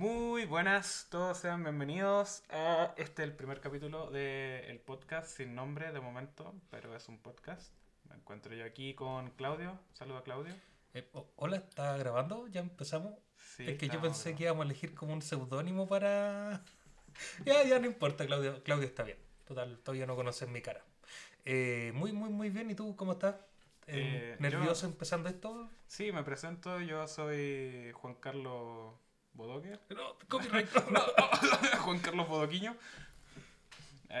Muy buenas, todos sean bienvenidos a este el primer capítulo del podcast sin nombre de momento, pero es un podcast. Me encuentro yo aquí con Claudio. Saluda Claudio. Eh, o- hola, ¿está grabando? ¿Ya empezamos? Sí, es que yo pensé grabando. que íbamos a elegir como un seudónimo para... ya, ya no importa, Claudio. Claudio está bien. Total, todavía no conoces mi cara. Eh, muy, muy, muy bien. ¿Y tú cómo estás? Eh, ¿Nervioso yo- empezando esto? Sí, me presento. Yo soy Juan Carlos Bodoque. No, copyright. Juan Carlos Bodoquiño.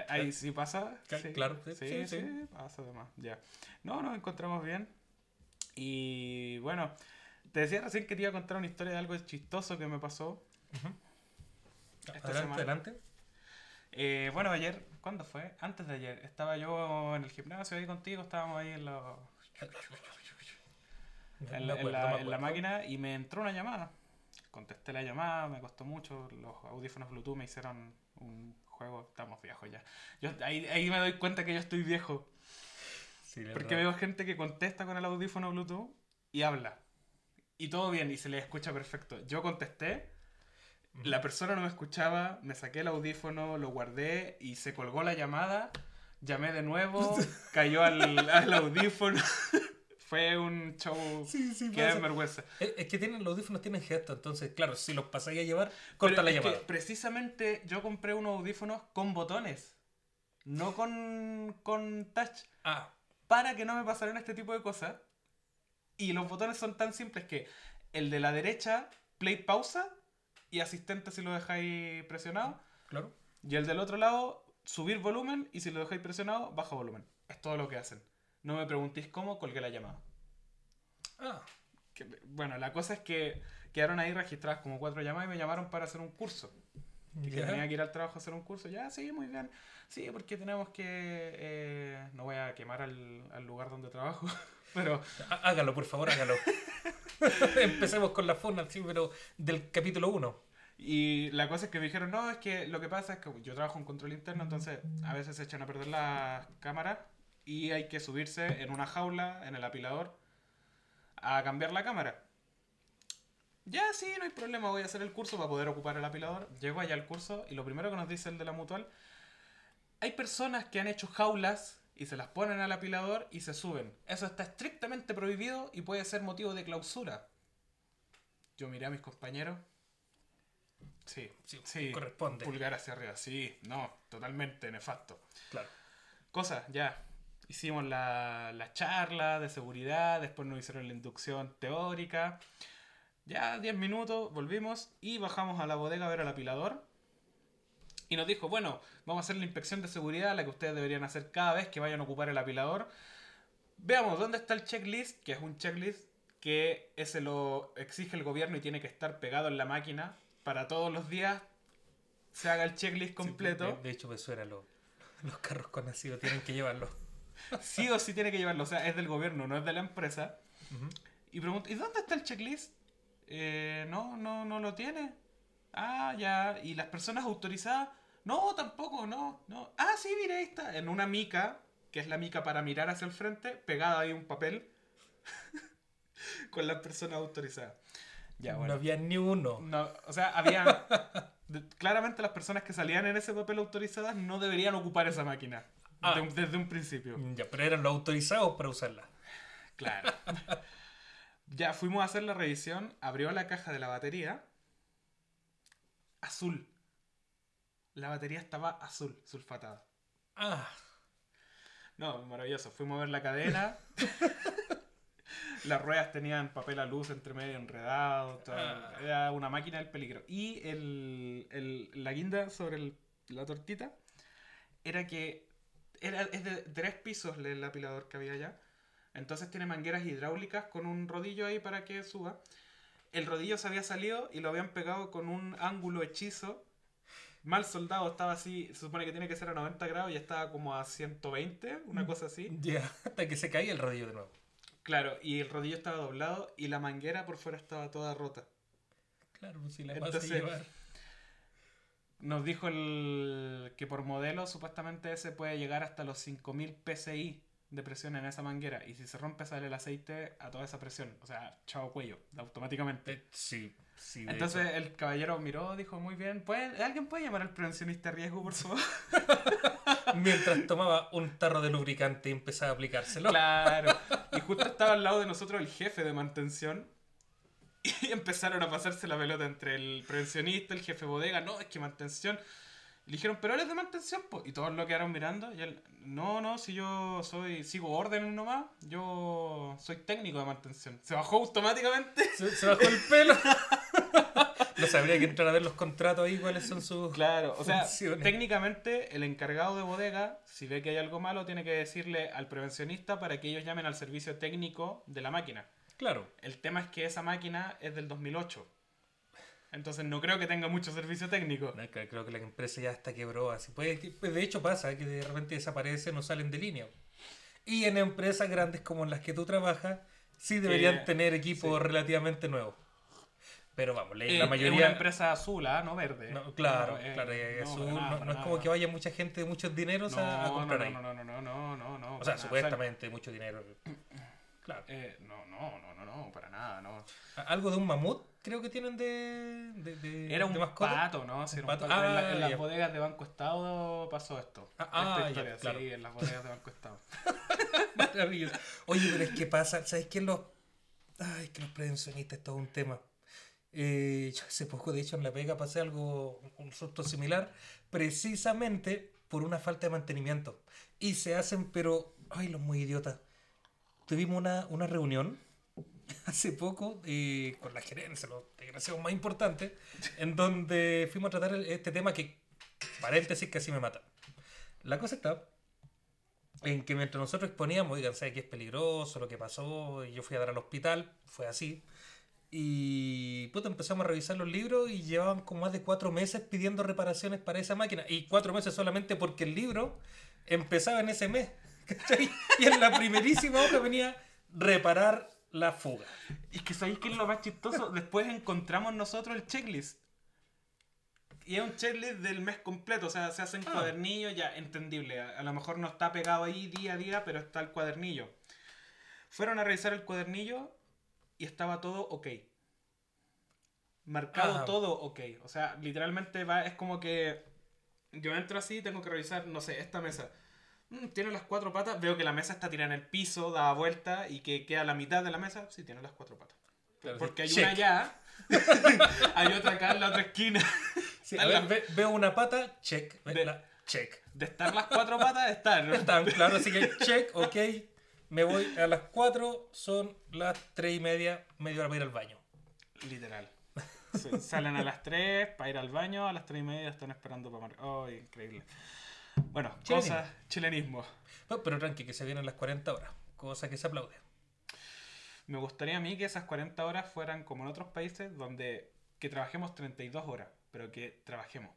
Ahí sí pasa. Sí, claro, Sí, sí, sí, sí. pasa además. Ya. No, nos encontramos bien. Y bueno, te decía recién que te iba a contar una historia de algo chistoso que me pasó. Esta adelante, semana. adelante. Eh, bueno, ayer, ¿cuándo fue? Antes de ayer. Estaba yo en el gimnasio ahí contigo, estábamos ahí en, los- en la, en la- en máquina y me entró una llamada. Contesté la llamada, me costó mucho. Los audífonos Bluetooth me hicieron un juego. Estamos viejos ya. Yo, ahí, ahí me doy cuenta que yo estoy viejo. Sí, Porque veo gente que contesta con el audífono Bluetooth y habla. Y todo bien y se le escucha perfecto. Yo contesté, la persona no me escuchaba, me saqué el audífono, lo guardé y se colgó la llamada. Llamé de nuevo, cayó al, al audífono. Fue un show Sí, sí, que da vergüenza. Es, es que tienen, los audífonos tienen gesto, entonces, claro, si los pasáis a llevar, corta Pero la es que llamada. precisamente yo compré unos audífonos con botones, no con, con touch. Ah, para que no me pasaran este tipo de cosas. Y los botones son tan simples que el de la derecha, play pausa y asistente si lo dejáis presionado. claro. Y el del otro lado, subir volumen y si lo dejáis presionado, baja volumen. Es todo lo que hacen. No me preguntéis cómo colgué la llamada. Ah, Que- bueno, la cosa es que quedaron ahí registradas como cuatro llamadas y me llamaron para hacer un curso. Y que tenía que ir al trabajo a hacer un curso. Ya, sí, muy bien. Sí, porque tenemos que... eh, no voy a quemar al, al lugar donde trabajo, pero... Há- Hágalo, por favor, hágalo. Empecemos con la fauna, sí, pero del capítulo 1. Y la cosa es que me dijeron, no, es que lo que pasa es que yo trabajo en control interno, entonces a veces se echan a perder las cámaras y hay que subirse en una jaula, en el apilador, a cambiar la cámara. Ya, sí, no hay problema, voy a hacer el curso para poder ocupar el apilador. Llego allá al curso y lo primero que nos dice el de la mutual, hay personas que han hecho jaulas y se las ponen al apilador y se suben. Eso está estrictamente prohibido y puede ser motivo de clausura. Yo miré a mis compañeros. Sí, Sí, sí, corresponde. Pulgar hacia arriba, sí, no, totalmente nefasto. Claro. Cosa, ya. Hicimos la, la charla de seguridad, después nos hicieron la inducción teórica. Ya 10 minutos, volvimos y bajamos a la bodega a ver al apilador. Y nos dijo, bueno, vamos a hacer la inspección de seguridad, la que ustedes deberían hacer cada vez que vayan a ocupar el apilador. Veamos dónde está el checklist, que es un checklist que ese lo exige el gobierno y tiene que estar pegado en la máquina para todos los días se haga el checklist completo. Sí, de, de hecho, me suena lo- los carros con ácido, tienen que llevarlo. Sí o sí tiene que llevarlo, o sea, es del gobierno, no es de la empresa. Y pregunto, ¿y dónde está el checklist? Eh, no, no, no lo tiene. Ah, ya. ¿Y las personas autorizadas? No, tampoco, no, no. Ah, sí, mire, ahí está. En una mica, que es la mica para mirar hacia el frente, pegada ahí un papel con las personas autorizadas. Ya, No bueno. había ni uno. No, o sea, había... claramente las personas que salían en ese papel autorizadas no deberían ocupar esa máquina. Ah. de desde un principio. Ya, pero eran los autorizados para usarla. Claro. ya fuimos a hacer la revisión, abrió la caja de la batería. Azul. La batería estaba azul, sulfatada. Ah, No, maravilloso. Fuimos a ver la cadena. Las ruedas tenían papel a luz entre medio enredado. Ah. Era una máquina del peligro. Y el, el- la guinda sobre el- la tortita era que era, es de tres pisos el apilador que había allá. Entonces tiene mangueras hidráulicas con un rodillo ahí para que suba. El rodillo se había salido y lo habían pegado con un ángulo hechizo. Mal soldado, estaba así, se supone que tiene que ser a 90 grados y estaba como a 120, una cosa así. ya, hasta que se caía el rodillo de nuevo. Claro, y el rodillo estaba doblado y la manguera por fuera estaba toda rota. Claro, pues si la vas a Entonces- llevar. Nos dijo el que por modelo supuestamente ese puede llegar hasta los 5000 PSI de presión en esa manguera. Y si se rompe sale el aceite a toda esa presión. O sea, chao cuello, automáticamente. Eh, sí, Sí, Entonces hecho. el caballero miró, dijo, muy bien, ¿puede- ¿alguien puede llamar al prevencionista de riesgo, por favor? mientras tomaba un tarro de lubricante y empezaba a aplicárselo. Claro. Y justo estaba al lado de nosotros el jefe de mantención. Y empezaron a pasarse la pelota entre el prevencionista, el jefe de bodega. No, es que mantención. Le dijeron, pero él es de mantención, po. Y todos lo quedaron mirando. Y él, no, no, si yo soy, sigo órdenes nomás, yo soy técnico de mantención. Se bajó automáticamente. Se, se bajó el pelo. no sabría que entrar a ver los contratos ahí, cuáles son sus. Claro, o sea, Funciones. técnicamente el encargado de bodega, si ve que hay algo malo, tiene que decirle al prevencionista para que ellos llamen al servicio técnico de la máquina. Claro. El tema es que esa máquina es del 2008. Entonces no creo que tenga mucho servicio técnico. No, Creo que la empresa ya está quebró. Así puede, pues de hecho pasa que de repente desaparecen o salen de línea. Y en empresas grandes como en las que tú trabajas, sí deberían tener equipos sí. relativamente nuevos. Pero vamos, la, Eh, la Es mayoría... una empresa azul, ¿ah? no verde. No, claro, No, eh, claro, no, azul, nada, no, no es como que vaya mucha gente de muchos dineros a, comprar no, ahí. no, no, no, no, no, no, no, O sea, supuestamente mucho dinero. Claro. Eh, no, no, no, no, no, para nada, no. Algo de un mamut creo que tienen de, de, de- Era un de mascota. pato, ¿no? Sí, Un era un pato. pato. en, la- Ah, en las bodegas de Banco Estado pasó esto. Ah, Esta ah, ya, historia, claro. sí, en las bodegas de Banco Estado. Maravilloso. Oye, pero es que pasa, ¿sabes qué? Los, ay, que los prevencionistas es todo un tema. Eh, yo hace poco, de hecho, en La Pega pasé algo, un susto similar, precisamente por una falta de mantenimiento. Y se hacen, pero, ay, los muy idiotas. Tuvimos una, una reunión hace poco eh, con la gerencia, los desgraciados más importantes, en donde fuimos a tratar el- este tema que, paréntesis, casi me mata. La cosa está en que mientras nosotros exponíamos, oigan, ¿sabes que es peligroso lo que pasó? Y yo fui a dar al hospital, fue así. Y puta, empezamos a revisar los libros y llevaban como más de cuatro meses pidiendo reparaciones para esa máquina. Y cuatro meses solamente porque el libro empezaba en ese mes. ¿Cachai? Y en la primerísima hoja venía reparar la fuga. Y que sabéis que es lo más chistoso. Después encontramos nosotros el checklist. Y es un checklist del mes completo. O sea, se hacen Ah. cuadernillos ya entendible. A, a lo mejor no está pegado ahí día a día, pero está el cuadernillo. Fueron a revisar el cuadernillo y estaba todo ok. Marcado todo ok. O sea, literalmente va, es como que yo entro así y tengo que revisar, no sé, esta mesa. Mm, tiene las cuatro patas. Veo que la mesa está tirada en el piso, da vuelta y que queda la mitad de la mesa. Sí, tiene las cuatro patas. Claro, Porque hay check. una allá, hay otra acá en la otra esquina. Sí, a ver, ve- veo una pata, check. Ve- De- la- check. De estar las cuatro patas, están. Están claro, así que check, ok. Me voy a las 4, son las 3 y media, media hora para ir al baño. Literal. Sí, Salen a las 3 para ir al baño, a las 3 y media están esperando para marcar. Oh, increíble. Bueno, Chilenismo. cosas, chilenismo. Pero, pero tranqui, que se vienen las 40 horas, cosa que se aplaude. Me gustaría a mí que esas 40 horas fueran como en otros países donde que trabajemos 32 horas, pero que trabajemos.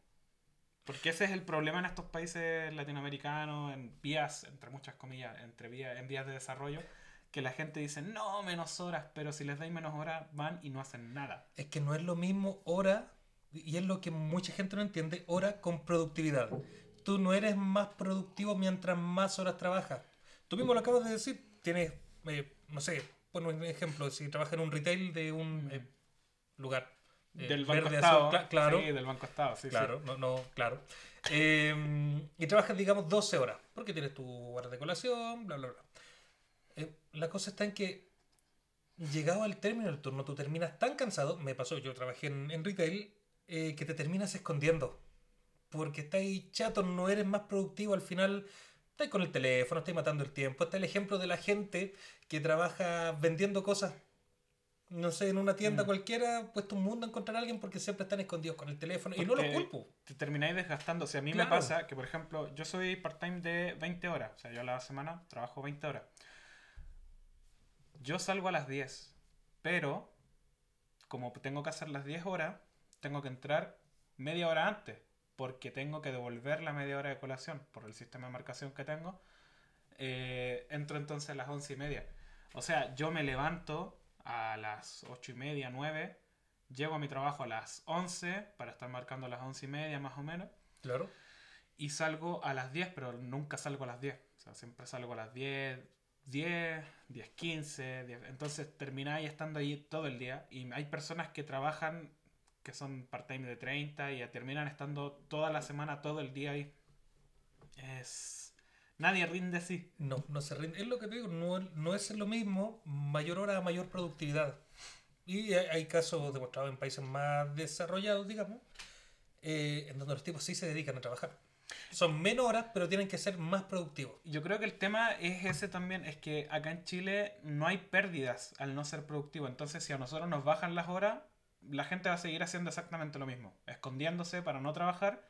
Porque ese es el problema en estos países latinoamericanos, en vías, entre muchas comillas, entre vías, en vías de desarrollo, que la gente dice, no, menos horas, pero si les dais menos horas, van y no hacen nada. Es que no es lo mismo hora, y es lo que mucha gente no entiende, hora con productividad. Tú no eres más productivo mientras más horas trabajas. Tú mismo lo acabas de decir, tienes, eh, no sé, pon un ejemplo, si trabajas en un retail de un eh, lugar eh, del Banco verde, Estado. azul, cla- claro, Sí, del Banco Estado, sí, sí. claro, no, no, claro. Eh, y trabajas, digamos, 12 horas, porque tienes tu hora de colación, bla, bla, bla. Eh, la cosa está en que, llegado al término del turno, tú terminas tan cansado, me pasó, yo trabajé en, en retail, eh, que te terminas escondiendo. Porque estás ahí chato, no eres más productivo, al final estás con el teléfono, estás matando el tiempo. Está el ejemplo de la gente que trabaja vendiendo cosas no sé, en una tienda Mm. cualquiera, puesto un mundo a encontrar a alguien porque siempre están escondidos con el teléfono. Y no los Porque culpo. Te termináis desgastando. O sea, a mí Claro. me pasa que, por ejemplo, yo soy part-time de 20 horas. O sea, yo a la semana trabajo 20 horas. Yo salgo a las 10. Pero, como tengo que hacer las 10 horas, tengo que entrar media hora antes. Porque tengo que devolver la media hora de colación por el sistema de marcación que tengo. Eh, entro entonces a las 11 y media. O sea, yo me levanto a las 8 y media, 9. Llego a mi trabajo a las 11 para estar marcando a las 11 y media más o menos. Claro. Y salgo a las 10, pero nunca salgo a las 10. O sea, siempre salgo a las 10, 10, 10, 15, 10. entonces termináis estando ahí todo el día y hay personas que trabajan que son part-time de 30 y ya terminan estando toda la semana, todo el día ahí. Es... Nadie rinde así. No, no se rinde. Es lo que te digo, no, no es lo mismo mayor hora mayor productividad. Y hay, hay casos demostrados en países más desarrollados, digamos, eh, en donde los tipos sí se dedican a trabajar. Son menos horas, pero tienen que ser más productivos. Yo creo que el tema es ese también, es que acá en Chile no hay pérdidas al no ser productivo. Entonces, si a nosotros nos bajan las horas, la gente va a seguir haciendo exactamente lo mismo, escondiéndose para no trabajar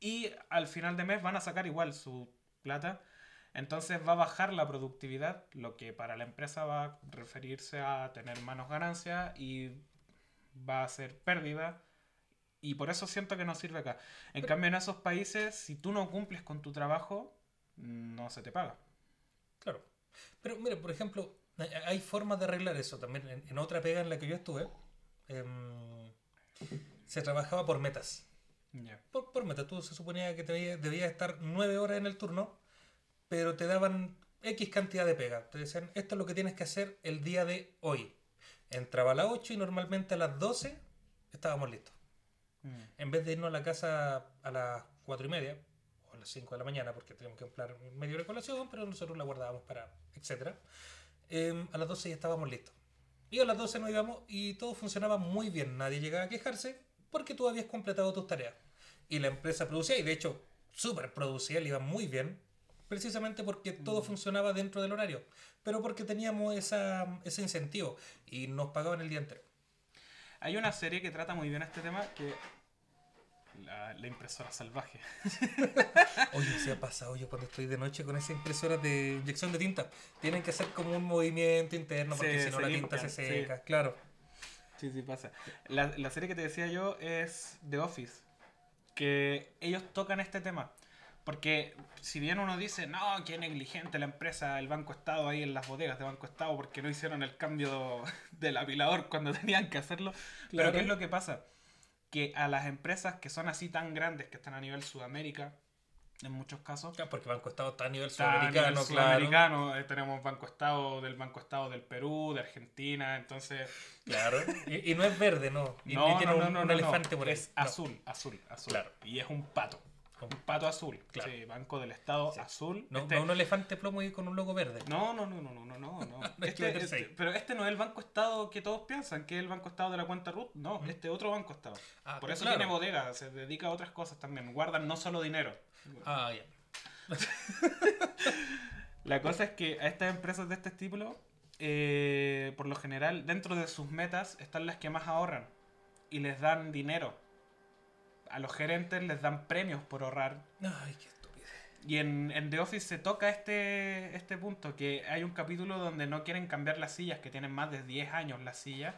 y al final de mes van a sacar igual su plata. Entonces va a bajar la productividad, lo que para la empresa va a referirse a tener menos ganancias y va a ser pérdida. Y por eso siento que no sirve acá. En cambio, en esos países, si tú no cumples con tu trabajo, no se te paga. Claro. Pero mira, por ejemplo, hay- hay formas de arreglar eso también. En, en otra pega en la que yo estuve, em, se trabajaba por metas. Por, por meta, tú se suponía que debías debías estar nueve horas en el turno, pero te daban X cantidad de pega. Te decían, esto es lo que tienes que hacer el día de hoy. Entraba a las 8 y normalmente a las 12 estábamos listos. Mm. En vez de irnos a la casa a las 4 y media, o a las 5 de la mañana, porque teníamos que emplear medio de colación, pero nosotros la guardábamos para, etc. a las 12 ya estábamos listos. Y a las 12 nos íbamos y todo funcionaba muy bien. Nadie llegaba a quejarse porque tú habías completado tus tareas. Y la empresa producía, y de hecho, súper producía, le iba muy bien, precisamente porque todo funcionaba dentro del horario. Pero porque teníamos esa, ese incentivo y nos pagaban el día entero. Hay una serie que trata muy bien este tema que... La, la impresora salvaje. Oye, se ha pasado yo cuando estoy de noche con esa impresora de inyección de tinta. Tienen que hacer como un movimiento interno porque Sí, si no la tinta se sí. seca. Claro. Sí, sí pasa. La, la serie que te decía yo es The Office. Que ellos tocan este tema. Porque si bien uno dice, no, qué negligente la empresa, el Banco Estado ahí en las bodegas de Banco Estado porque no hicieron el cambio del apilador cuando tenían que hacerlo. Pero Claro. ¿qué es lo que pasa? Que a las empresas que son así tan grandes, que están a nivel Sudamérica, en muchos casos, Claro, porque Banco Estado está a nivel Está a nivel sudamericano, claro. eh, tenemos Banco Estado del Banco Estado del Perú, de Argentina, entonces Claro. Y, y no es verde, no. Y no, no, un, no, no, un no, elefante no. por ahí. Es azul, azul, azul. Claro. Y es un pato. Un pato azul. Claro. Sí, Banco del Estado Sí. azul. No, Este- no un elefante plomo y con un logo verde. no, no, no, no, no, no, no, no. Este- este- pero este no es el Banco Estado que todos piensan, que es el Banco Estado de la cuenta RUT. No, Ujú. este es otro Banco Estado. Ah, Por eso claro. tiene bodega, se dedica a otras cosas también. Guardan no solo dinero. Ah, ya. La cosa es que a estas empresas de este estilo, eh, por lo general, dentro de sus metas están las que más ahorran y les dan dinero. A los gerentes les dan premios por ahorrar. Ay, qué estupidez. Y en, en The Office se toca este, este punto, que hay un capítulo donde no quieren cambiar las sillas, que tienen más de 10 años las sillas,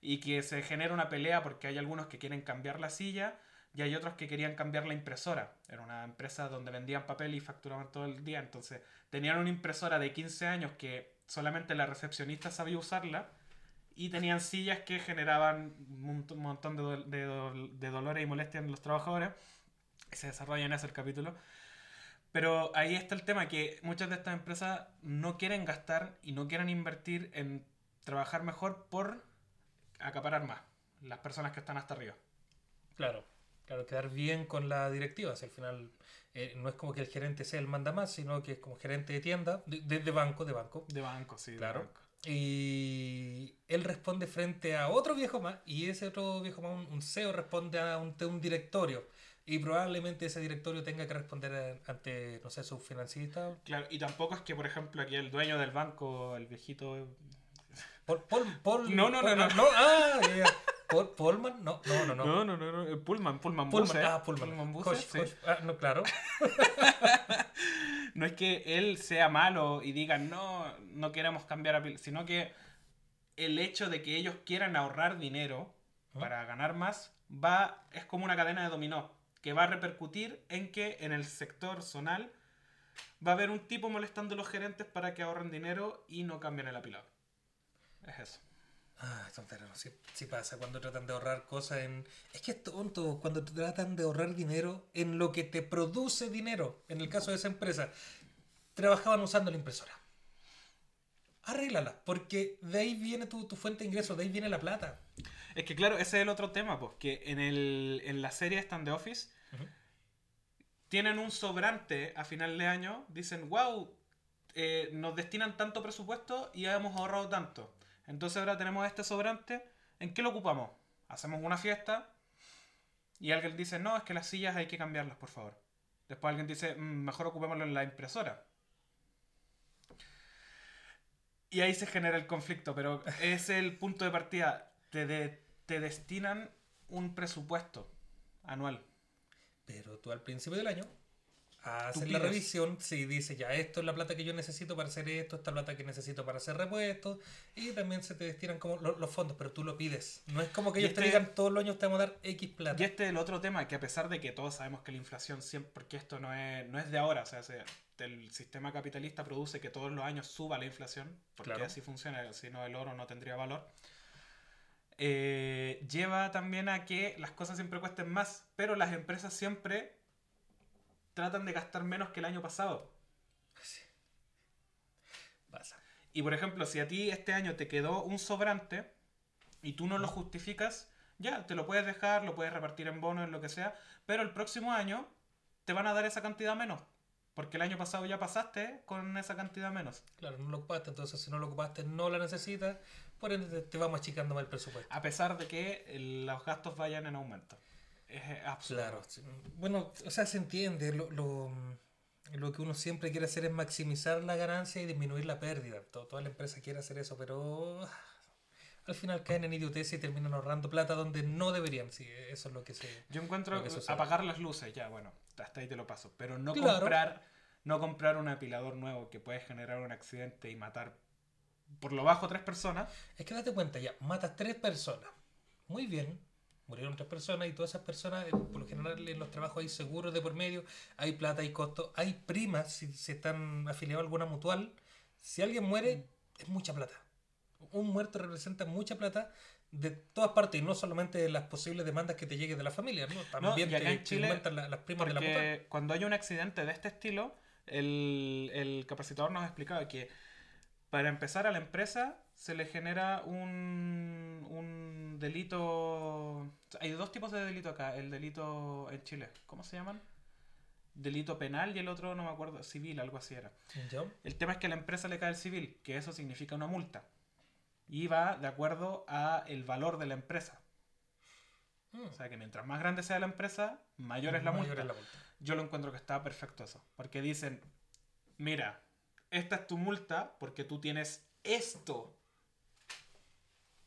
y que se genera una pelea porque hay algunos que quieren cambiar la silla y hay otros que querían cambiar la impresora. Era una empresa donde vendían papel y facturaban todo el día, entonces tenían una impresora de 15 años que solamente la recepcionista sabía usarla y tenían sillas que generaban un mont- montón de, dol- de dol- de dolores y molestias en los trabajadores. Se desarrolla en ese el capítulo. Pero ahí está el tema, que muchas de estas empresas no quieren gastar y no quieren invertir en trabajar mejor por acaparar más las personas que están hasta arriba. Claro. Claro, quedar bien con la directiva. Si al final eh, no es como que el gerente sea el manda más, sino que es como gerente de tienda, de, de- de banco, de banco. De banco, sí. de Claro. banco. Y él responde frente a otro viejo más, y ese otro viejo más, un, un CEO, responde a un, ante un directorio. Y probablemente ese directorio tenga que responder ante, no sé, su financista. Claro, y tampoco es que, por ejemplo, aquí el dueño del banco, el viejito... Paul, Paul, Paul- No, no, no, Paul- no. no. Ah, ya. Paul, Paulman, no, no, no. no. No, no, no, no, el Pullman, Pullman, Pullman, Buse, ah, Pullman. Buse, Josh, sí. Josh. Ah, no, claro. No es que él sea malo y diga, no, no queremos cambiar a Pil-", sino que el hecho de que ellos quieran ahorrar dinero ¿Ah? para ganar más, va, es como una cadena de dominó, que va a repercutir en que en el sector zonal va a haber un tipo molestando a los gerentes para que ahorren dinero y no cambien el apilado. Es eso. Ah, tontero, sí, sí pasa cuando tratan de ahorrar cosas en... Es que es tonto cuando tratan de ahorrar dinero en lo que te produce dinero. En el caso de esa empresa, trabajaban usando la impresora. arréglala, porque de ahí viene tu, tu fuente de ingresos, de ahí viene la plata. Es que claro, ese es el otro tema, pues, que en, el, en la serie Stand the Office Ujú. tienen un sobrante a final de año, dicen, wow, eh, nos destinan tanto presupuesto y hemos ahorrado tanto. Entonces ahora tenemos este sobrante, ¿en qué lo ocupamos? Hacemos una fiesta y alguien dice, no, es que las sillas hay que cambiarlas, por favor. Después alguien dice, "Mm, mejor ocupémoslo en la impresora. Y ahí se genera el conflicto, pero es el punto de partida. Te, te destinan un presupuesto anual. Pero tú al principio del año haces Tú la revisión, si dice ya esto es la plata que yo necesito para hacer esto, esta plata que necesito para hacer repuestos, y también se te destinan como lo- los fondos, pero tú lo pides. No es como que ellos te este- digan todos los años te vamos a dar X plata. Y este es el otro tema, que a pesar de que todos sabemos que la inflación siempre, porque esto no es, no es de ahora, o sea, se- el sistema capitalista produce que todos los años suba la inflación, porque Claro. así funciona, si no el oro no tendría valor. Eh, lleva también a que las cosas siempre cuesten más, pero las empresas siempre tratan de gastar menos que el año pasado. Pasa. Y por ejemplo, si a ti este año te quedó un sobrante y tú no lo justificas, ya, te lo puedes dejar, lo puedes repartir en bonos, en lo que sea, pero el próximo año te van a dar esa cantidad menos. Porque el año pasado ya pasaste con esa cantidad menos. Claro, no lo ocupaste, entonces si no lo ocupaste no la necesitas, por ende te, vamos achicando más el presupuesto. A pesar de que los gastos vayan en aumento. Es absurdo. Claro. Bueno, o sea, se entiende. Lo, lo, lo que uno siempre quiere hacer es maximizar la ganancia y disminuir la pérdida. To- toda la empresa quiere hacer eso, pero ah, al final caen en idiotez y terminan ahorrando plata donde no deberían. Sí, eso es lo que se... Yo encuentro que apagar las luces, ya, bueno, hasta ahí te lo paso. Pero no Claro. comprar, no comprar un apilador nuevo que puede generar un accidente y matar por lo bajo tres personas. Es que date cuenta, ya, matas tres personas. Muy bien, murieron tres personas y todas esas personas, eh, por lo general en los trabajos hay seguros de por medio, hay plata, hay costo, hay primas si se están afiliados a alguna mutual. Si alguien muere, es mucha plata. Un muerto representa mucha plata de todas partes y no solamente de las posibles demandas que te lleguen de la familia, ¿no? También acá te, en te Chile, aumentan la- las primas de la mutual. Cuando hay un accidente de este estilo, el, el capacitador nos explicaba que para empezar a la empresa se le genera un, un delito... Hay dos tipos de delito acá. El delito en Chile. ¿Cómo se llaman? Delito penal y el otro, no me acuerdo, civil, algo así era. El tema es que a la empresa le cae el civil, que eso significa una multa. Y va de acuerdo a el valor de la empresa. Mm. O sea que mientras más grande sea la empresa, mayor es la Mayor es la multa. Yo lo encuentro que está perfecto eso. Porque dicen, mira, esta es tu multa porque tú tienes esto.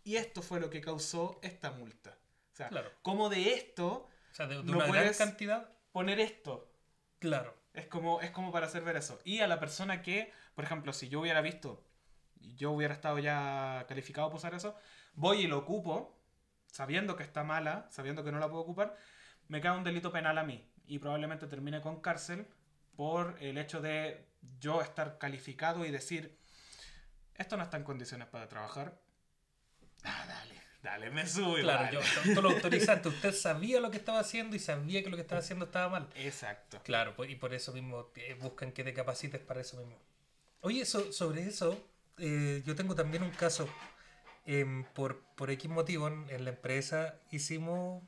Y esto fue lo que causó esta multa. O sea, Claro. como de esto O sea, de, de No una gran puedes- cantidad, poner esto. claro. Es como, es como para hacer ver eso. Y a la persona que, por ejemplo, si yo hubiera visto, yo hubiera estado ya calificado por usar eso, voy y lo ocupo, sabiendo que está mala, sabiendo que no la puedo ocupar, me cae un delito penal a mí. Y probablemente termine con cárcel por el hecho de yo estar calificado y decir, esto no está en condiciones para trabajar. Ah, dale, dale, me subo Claro, yo, tú lo autorizaste, usted sabía lo que estaba haciendo y sabía que lo que estaba haciendo estaba mal. Exacto. Claro, pues, y por eso mismo eh, buscan que te capacites para eso mismo. Oye, so- sobre eso, eh, yo tengo también un caso. Em, por, por X motivo en, en la empresa hicimos,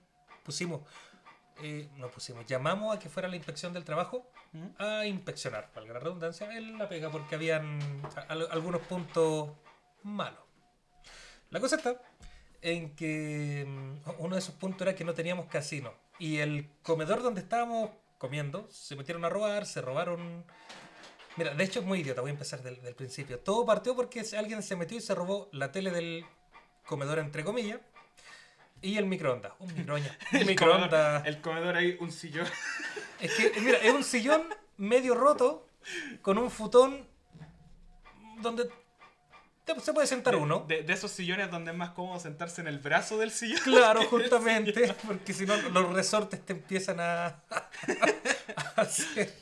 pusimos, eh, no pusimos, llamamos a que fuera la inspección del trabajo ¿Mm? a inspeccionar, valga la redundancia, en la pega porque habían a- algunos puntos malos. La cosa está en que mm, uno de esos puntos era que no teníamos casino. Y el comedor donde estábamos comiendo, se metieron a robar, se robaron... Mira, de hecho es muy idiota, voy a empezar del, del principio. Todo partió porque alguien se metió y se robó la tele del comedor, entre comillas, y el microondas. Un microondas. El microondas. comedor, el comedor ahí, un sillón. Es que, mira, es un sillón medio roto con un futón donde te- se puede sentar uno. De, de esos sillones donde es más cómodo sentarse en el brazo del sillón. Claro, justamente, porque si no los resortes te empiezan a, a hacer,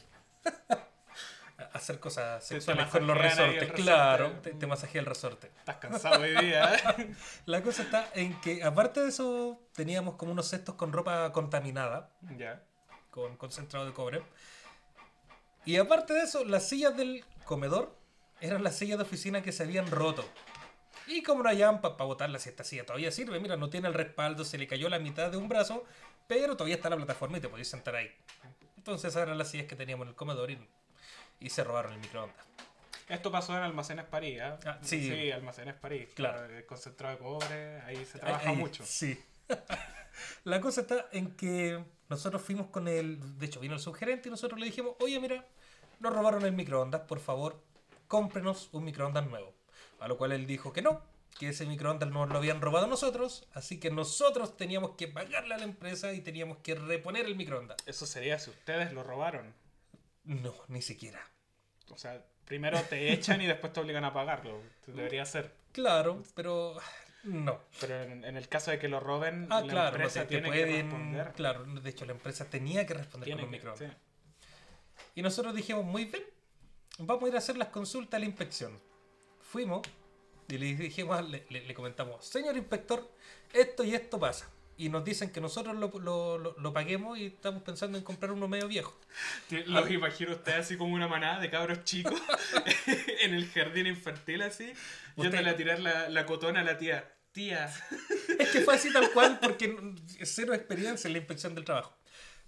a hacer cosas sexuales con los resortes. Claro, te, te masajea el resorte. Estás cansado hoy día, ¿eh? La cosa está en que, aparte de eso, teníamos como unos cestos con ropa contaminada, ya. con concentrado de cobre. Y aparte de eso, las sillas del comedor eran las sillas de oficina que se habían roto. Y como no hallaban para botarla, si esta silla todavía sirve, mira, no tiene el respaldo, se le cayó la mitad de un brazo, pero todavía está la plataforma y te podías sentar ahí. Entonces esas eran las sillas que teníamos en el comedor y, y se robaron el microondas. Esto pasó en Almacenes París. Ah, sí. Almacenes París. Claro. El concentrado de cobre, ahí se trabaja ahí, mucho. Sí. la cosa está en que nosotros fuimos con el. De hecho, vino el subgerente y nosotros le dijimos: Oye, mira, nos robaron el microondas, por favor, cómprenos un microondas nuevo. A lo cual él dijo que no, que ese microondas nos lo habían robado nosotros, así que nosotros teníamos que pagarle a la empresa y teníamos que reponer el microondas. Eso sería si ustedes lo robaron. No, ni siquiera. O sea, primero te echan y después te obligan a pagarlo. Debería ser. Claro, pero no. Pero en, en el caso de que lo roben, Ah, la claro, empresa tiene que responder. Claro, de hecho, la empresa tenía que responder Tiene con un microondas. sí. Y nosotros dijimos, muy bien, vamos a ir a hacer las consultas a la inspección. Fuimos y le dijimos, le, le- le comentamos, señor inspector, esto y esto pasa. Y nos dicen que nosotros lo, lo- lo- lo paguemos y estamos pensando en comprar uno medio viejo. Los imagino ustedes así como una manada de cabros chicos en el jardín infantil así, yéndole a tirar la, la cotona a la tía. Tía. Es que fue así tal cual porque cero experiencia en la inspección del trabajo.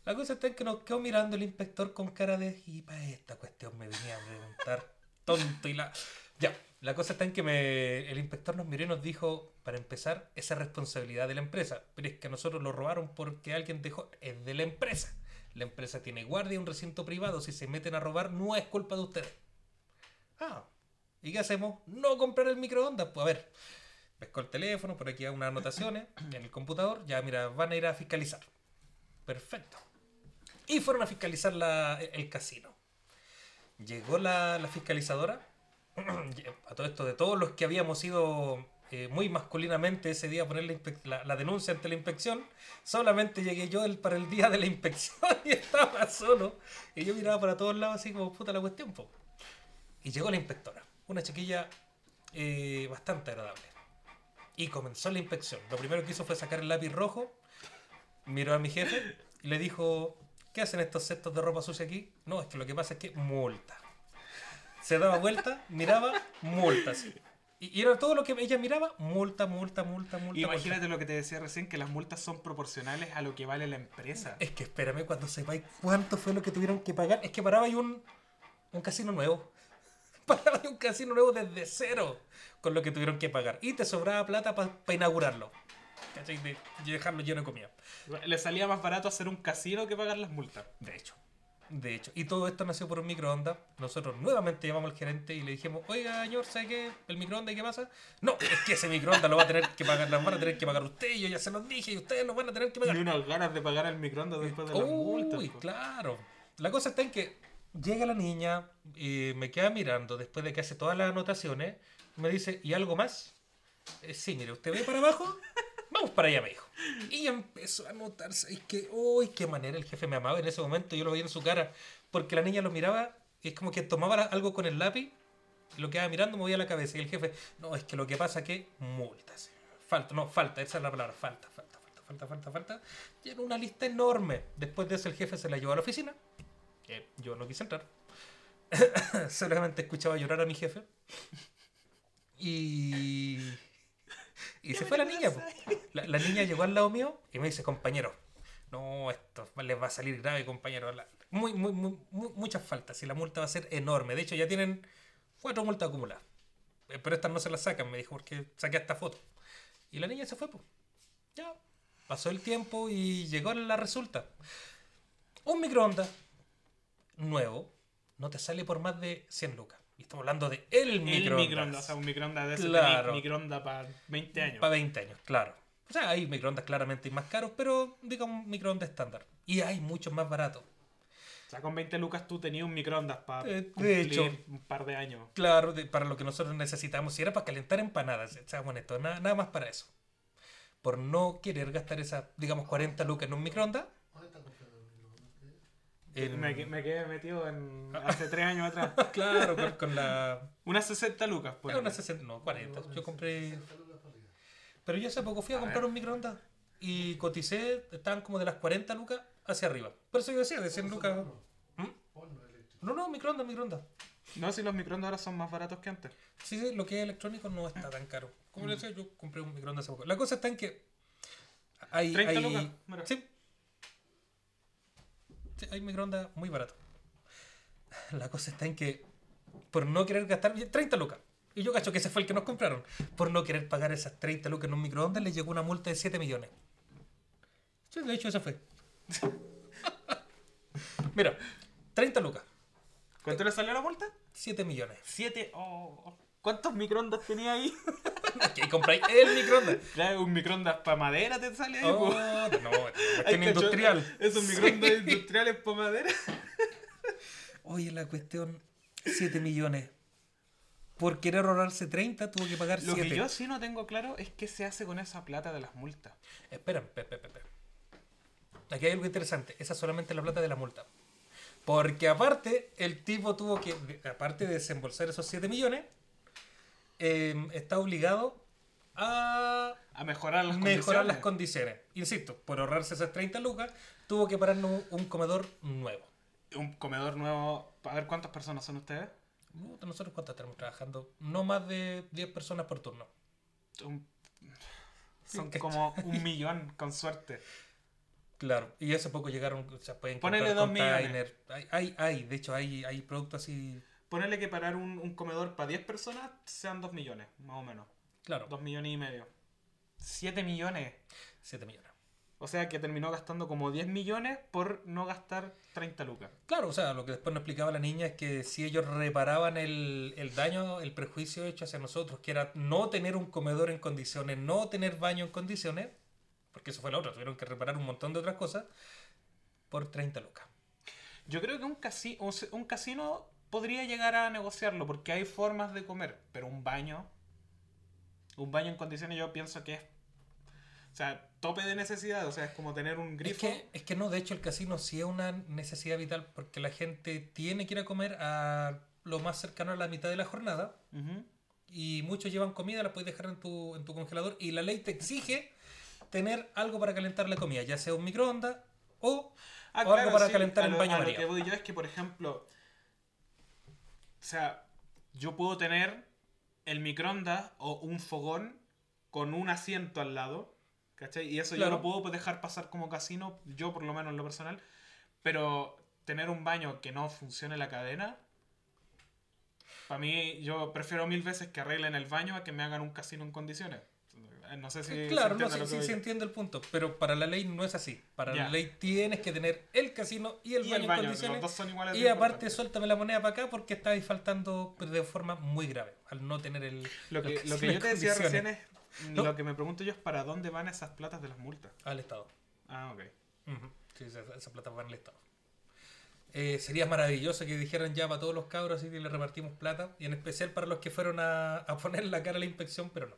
La cosa está en que nos quedó mirando el inspector con cara de, y esta cuestión me venía a preguntar, tonto y la... Ya, la cosa está en que me, el inspector nos miró y nos dijo, para empezar, esa es responsabilidad de la empresa, pero es que a nosotros lo robaron porque alguien dejó, es de la empresa. La empresa tiene guardia en un recinto privado, si se meten a robar no es culpa de ustedes. Ah, ¿y qué hacemos? No comprar el microondas, pues a ver. Pesco el teléfono, por aquí hago unas anotaciones en el computador. Ya, mira, van a ir a fiscalizar. Perfecto. Y fueron a fiscalizar el casino. Llegó la, fiscalizadora. A todo esto de todos los que habíamos ido eh, muy masculinamente ese día a poner la denuncia ante la inspección, solamente llegué yo el- para el día de la inspección y estaba solo. Y yo miraba para todos lados así como puta la cuestión. po. Y llegó la inspectora, una chiquilla eh, bastante agradable. Y comenzó la inspección. Lo primero que hizo fue sacar el lápiz rojo, miró a mi jefe y le dijo, ¿qué hacen estos cestos de ropa sucia aquí? No, es que lo que pasa es que multa. Se daba vuelta, miraba, multas. Y, y era todo lo que ella miraba, multa, multa, multa, multa. Imagínate lo que te decía recién, que las multas son proporcionales a lo que vale la empresa. Es que espérame cuando sepáis cuánto fue lo que tuvieron que pagar. Es que paraba ahí un, un casino nuevo. Paraba ahí un casino nuevo desde cero con lo que tuvieron que pagar. Y te sobraba plata para inaugurarlo. ¿Cachai? De, y dejarlo lleno de comida. Le salía más barato hacer un casino que pagar las multas. De hecho. De hecho. Y todo esto nació por un microondas. Nosotros nuevamente llamamos al gerente y le dijimos, oiga, señor, ¿sabe qué? ¿El microondas y qué pasa? No, es que ese microondas lo va a tener que pagar, lo van a tener que pagar usted y yo ya se los dije y ustedes lo van a tener que pagar. Ni unas ganas de pagar el microondas después de las multas. Uy, claro. La cosa está en que llega la niña, y me queda mirando después de que hace todas las anotaciones, me dice, ¿y algo más? "Eh, sí, mire, usted ve para abajo, vamos para allá, me dijo. Y empezó a notarse, que, uy, qué manera el jefe me amaba en ese momento, yo lo veía en su cara, porque la niña lo miraba, y es como que tomaba algo con el lápiz, lo quedaba mirando, movía la cabeza, y el jefe, no, es que lo que pasa que multas. Falta, no, falta, esa es la palabra, falta, falta, falta, falta, falta, falta. Y era una lista enorme. Después de eso el jefe se la llevó a la oficina. que yo no quise entrar. Solamente escuchaba llorar a mi jefe. Y... Y se fue la niña. La, la niña llegó al lado mío y me dice, compañero, no, esto les va a salir grave, compañero. La- muy, muy, muy, mu- muchas faltas y la multa va a ser enorme. De hecho, ya tienen cuatro multas acumuladas. Eh, Pero estas no se las sacan, me dijo, porque saqué esta foto. Y la niña se fue, pues. Ya. Pasó el tiempo y llegó la resulta. Un microondas nuevo no te sale por más de 100 lucas. Y estamos hablando de el El microondas. microondas, o sea, un microondas de ese Claro. microondas para 20 años. Para 20 años, claro. O sea, hay microondas claramente más caros, pero digamos microondas estándar. Y hay muchos más baratos. O sea, con 20 lucas tú tenías un microondas para Eh, de hecho. un par de años. Claro, de- para lo que nosotros necesitamos. Si era para calentar empanadas, seamos honestos, nada, nada más para eso. Por no querer gastar esas, digamos, 40 lucas en un microondas. En- Me, que- me quedé metido en hace 3 años atrás. Claro, con, con la. Unas 60 lucas, por Era una 60, no, 40. Yo compré. Pero yo hace poco fui a A comprar ver. un microondas y coticé, estaban como de las 40 lucas hacia arriba. Por eso yo decía, de 100 lucas. ¿Mm? No, no, microondas, microondas. No, si los microondas ahora son más baratos que antes. Sí, sí, lo que es electrónico no está tan caro. Como les decía, yo compré un microondas hace poco. La cosa está en que hay... 30 hay- lucas, mira. Sí. Sí, hay microondas muy baratos. La cosa está en que por no querer gastar 30 lucas. Y yo cacho que ese fue el que nos compraron. Por no querer pagar esas 30 lucas en un microondas le llegó una multa de 7 millones. De hecho, ese fue. Mira, 30 lucas, ¿Cuánto le salió la multa? 7 millones. Siete. Oh. ¿Cuántos microondas tenía ahí? ¿Qué compráis? El microondas. Claro, un microondas para madera te sale ahí. Oh, no, cuestión industrial. Esos microondas Sí. industriales para madera. Oye, la cuestión, 7 millones. Por querer ahorrarse 30, tuvo que pagar Lo 7. que yo sí no tengo claro es qué se hace con esa plata de las multas. Espera, espera, espera, espera. Aquí hay algo interesante. Esa es solamente la plata de la multa. Porque aparte, el tipo tuvo que, aparte de desembolsar esos 7 millones, eh, está obligado a A mejorar las mejorar las condiciones. condiciones. Insisto, por ahorrarse esas 30 lucas, tuvo que pararnos un, comedor nuevo. Un comedor nuevo. A ver cuántas personas son ustedes. Nosotros cuánto estamos trabajando? No más de 10 personas por turno. Un- Son como un millón, con suerte. Claro, y hace poco llegaron, o sea, pueden Ponele dos millones. Hay, hay, hay, de hecho, hay, hay productos así, Ponerle que parar un, un comedor para 10 personas sean 2 millones, más o menos. claro, 2 millones y medio. 7 millones. 7 millones. O sea que terminó gastando como 10 millones por no gastar 30 lucas. Claro, o sea, lo que después nos explicaba la niña es que si ellos reparaban el, el daño, el prejuicio hecho hacia nosotros, que era no tener un comedor en condiciones, no tener baño en condiciones, porque eso fue la otra, tuvieron que reparar un montón de otras cosas, por 30 lucas. Yo creo que un, casi, un, un casino podría llegar a negociarlo porque hay formas de comer, pero un baño, un baño en condiciones yo pienso que es, o sea, tope de necesidad, o sea, es como tener un Es grifo. que, es que no, de hecho el casino sí es una necesidad vital porque la gente tiene que ir a comer a lo más cercano a la mitad de la jornada y muchos llevan comida, la puedes dejar en tu, en tu congelador y la ley te exige tener algo para calentar la comida, ya sea un microondas o, Ah, o algo para sí, calentar lo- baño a lo que voy yo es que, por ejemplo, o sea, yo puedo tener el microondas o un fogón con un asiento al lado, ¿cachai? Y eso yo Claro. lo puedo pues, dejar pasar como casino, yo por lo menos en lo personal, pero tener un baño que no funcione la cadena, para mí yo prefiero mil veces que arreglen el baño a que me hagan un casino en condiciones. Eh, No sé si... se claro, no, sí, sí voy se entiende el punto, pero para la ley no es así. Para la ley tienes que tener el casino y el Y baño el baño, en los condiciones. dos son iguales de Y aparte, suéltame la moneda para acá porque estáis faltando de forma muy grave al no tener el. Lo que, lo que yo te decía recién es. No. Lo que me pregunto yo es para dónde van esas platas de las multas. Al Estado. Ah, ok. Sí, esa, esa plata va al Estado. Eh, sería maravilloso que dijeran ya para todos los cabros y le repartimos plata, y en especial para los que fueron a, a poner la cara a la inspección, pero no.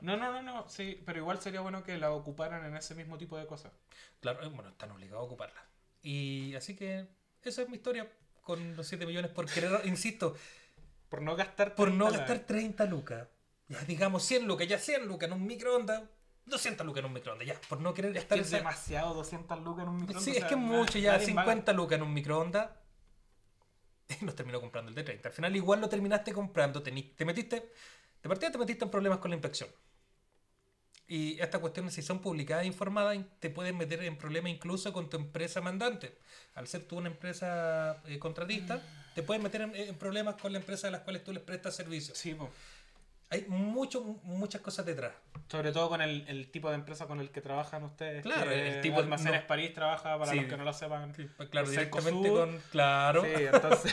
No, no, no, no, sí, pero igual sería bueno que la ocuparan en ese mismo tipo de cosas. Claro, eh, bueno, están obligados a ocuparla. Y así que esa es mi historia con los 7 millones por querer, insisto, Por no gastar. por no gastar 30 lucas. Ya digamos 100 lucas, ya 100 lucas en un microondas, 200 lucas en un microondas, ya, por no querer Es que es demasiado 200 lucas en un microondas. Sí, o es sea, que es mucho, ya nadie va a- 50 lucas en un microondas. Y nos terminó comprando el de 30. Al final igual lo terminaste comprando, tení- te metiste, de partida te metiste en problemas con la inspección. Y estas cuestiones, si son publicadas e informadas, te pueden meter en problemas incluso con tu empresa mandante. Al ser tú una empresa eh, contratista, te pueden meter en, en problemas con la empresa a las cuales tú les prestas servicios. Sí, po. Hay mucho, muchas cosas detrás. Sobre todo con el, el tipo de empresa con el que trabajan ustedes. Claro, que el tipo de- Almacenes no. París trabaja, para Sí. los que no lo sepan. Pues claro, directamente Cencosud. con... Claro. Sí, entonces.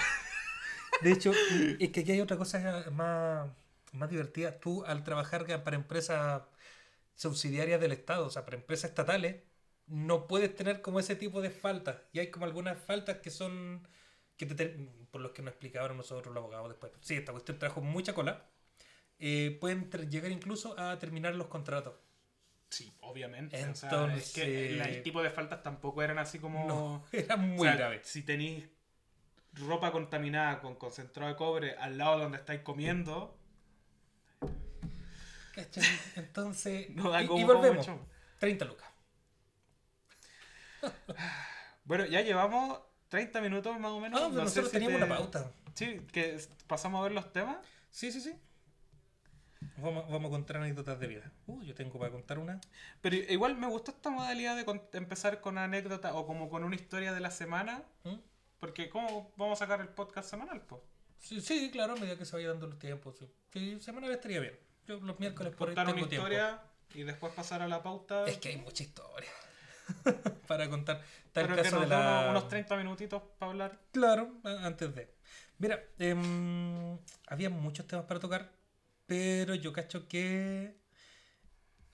De hecho, es que aquí hay otra cosa más, más divertida. Tú, al trabajar para empresas subsidiarias del Estado, o sea, para empresas estatales, no puedes tener como ese tipo de faltas. Y hay como algunas faltas que son, que te por los que nos explicaban nosotros los abogados después. Sí, esta cuestión trajo mucha cola. Eh, pueden llegar incluso a terminar los contratos. sí, obviamente. o sea, Entonces- es que el, el tipo de faltas tampoco eran así como. No, era O muy sea, grave. Si tenéis ropa contaminada con concentrado de cobre al lado donde estáis comiendo, ¿Cachai? Entonces, no da y, como y volvemos. mucho. 30 lucas. Bueno, ya llevamos 30 minutos más o menos. Ah, pero no nosotros si teníamos te- una pauta. Sí, que pasamos a ver los temas. Sí, sí, sí. Vamos, vamos a contar anécdotas de vida. Uh, yo tengo para contar una. Pero igual me gustó esta modalidad de empezar con anécdota o como con una historia de la semana. ¿Mm? Porque ¿cómo vamos a sacar el podcast semanal? Pues? Sí, sí, claro, a medida que se vaya dando los tiempos. Sí, sí semanal estaría bien. Yo los miércoles por ahí Contar tengo una tiempo. historia y después pasar a la pauta. Es que hay mucha historia para contar. El Pero que caso nos de la... unos, unos 30 minutitos para hablar. Claro, antes de. Mira, em, había muchos temas para tocar, pero yo cacho que.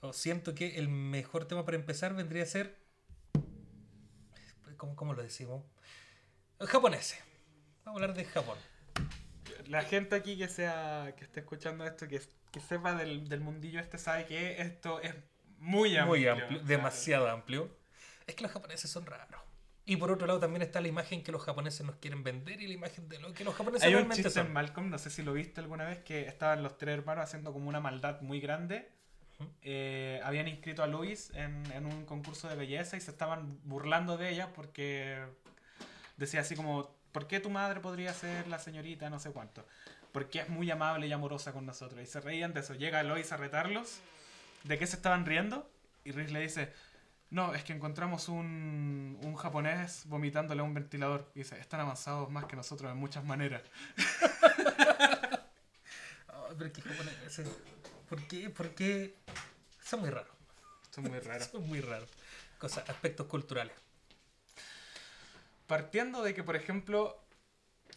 O siento que el mejor tema para empezar vendría a ser. ¿Cómo, cómo lo decimos? Japoneses. Vamos a hablar de Japón. La gente aquí que sea que esté escuchando esto, que, que sepa del, del mundillo este, sabe que esto es muy amplio. Muy amplio, claro. demasiado amplio. Es que los japoneses son raros. Y por otro lado también está la imagen que los japoneses nos quieren vender y la imagen de lo que los japoneses Hay un realmente chiste en son. Malcolm, no sé si lo viste alguna vez, que estaban los tres hermanos haciendo como una maldad muy grande. Eh, habían inscrito a Luis en, en un concurso de belleza y se estaban burlando de ella porque decía así como, ¿por qué tu madre podría ser la señorita no sé cuánto? Porque es muy amable y amorosa con nosotros. Y se reían de eso. Llega Lois a retarlos. ¿De qué se estaban riendo? Y Riz le dice, no, es que encontramos un, un japonés vomitándole a un ventilador. Y dice, están avanzados más que nosotros en muchas maneras. Ay, pero japoneses. ¿Por qué? ¿Por qué? Son muy raros. Es muy raro. Son muy raros. Cosas, aspectos culturales. Partiendo de que, por ejemplo,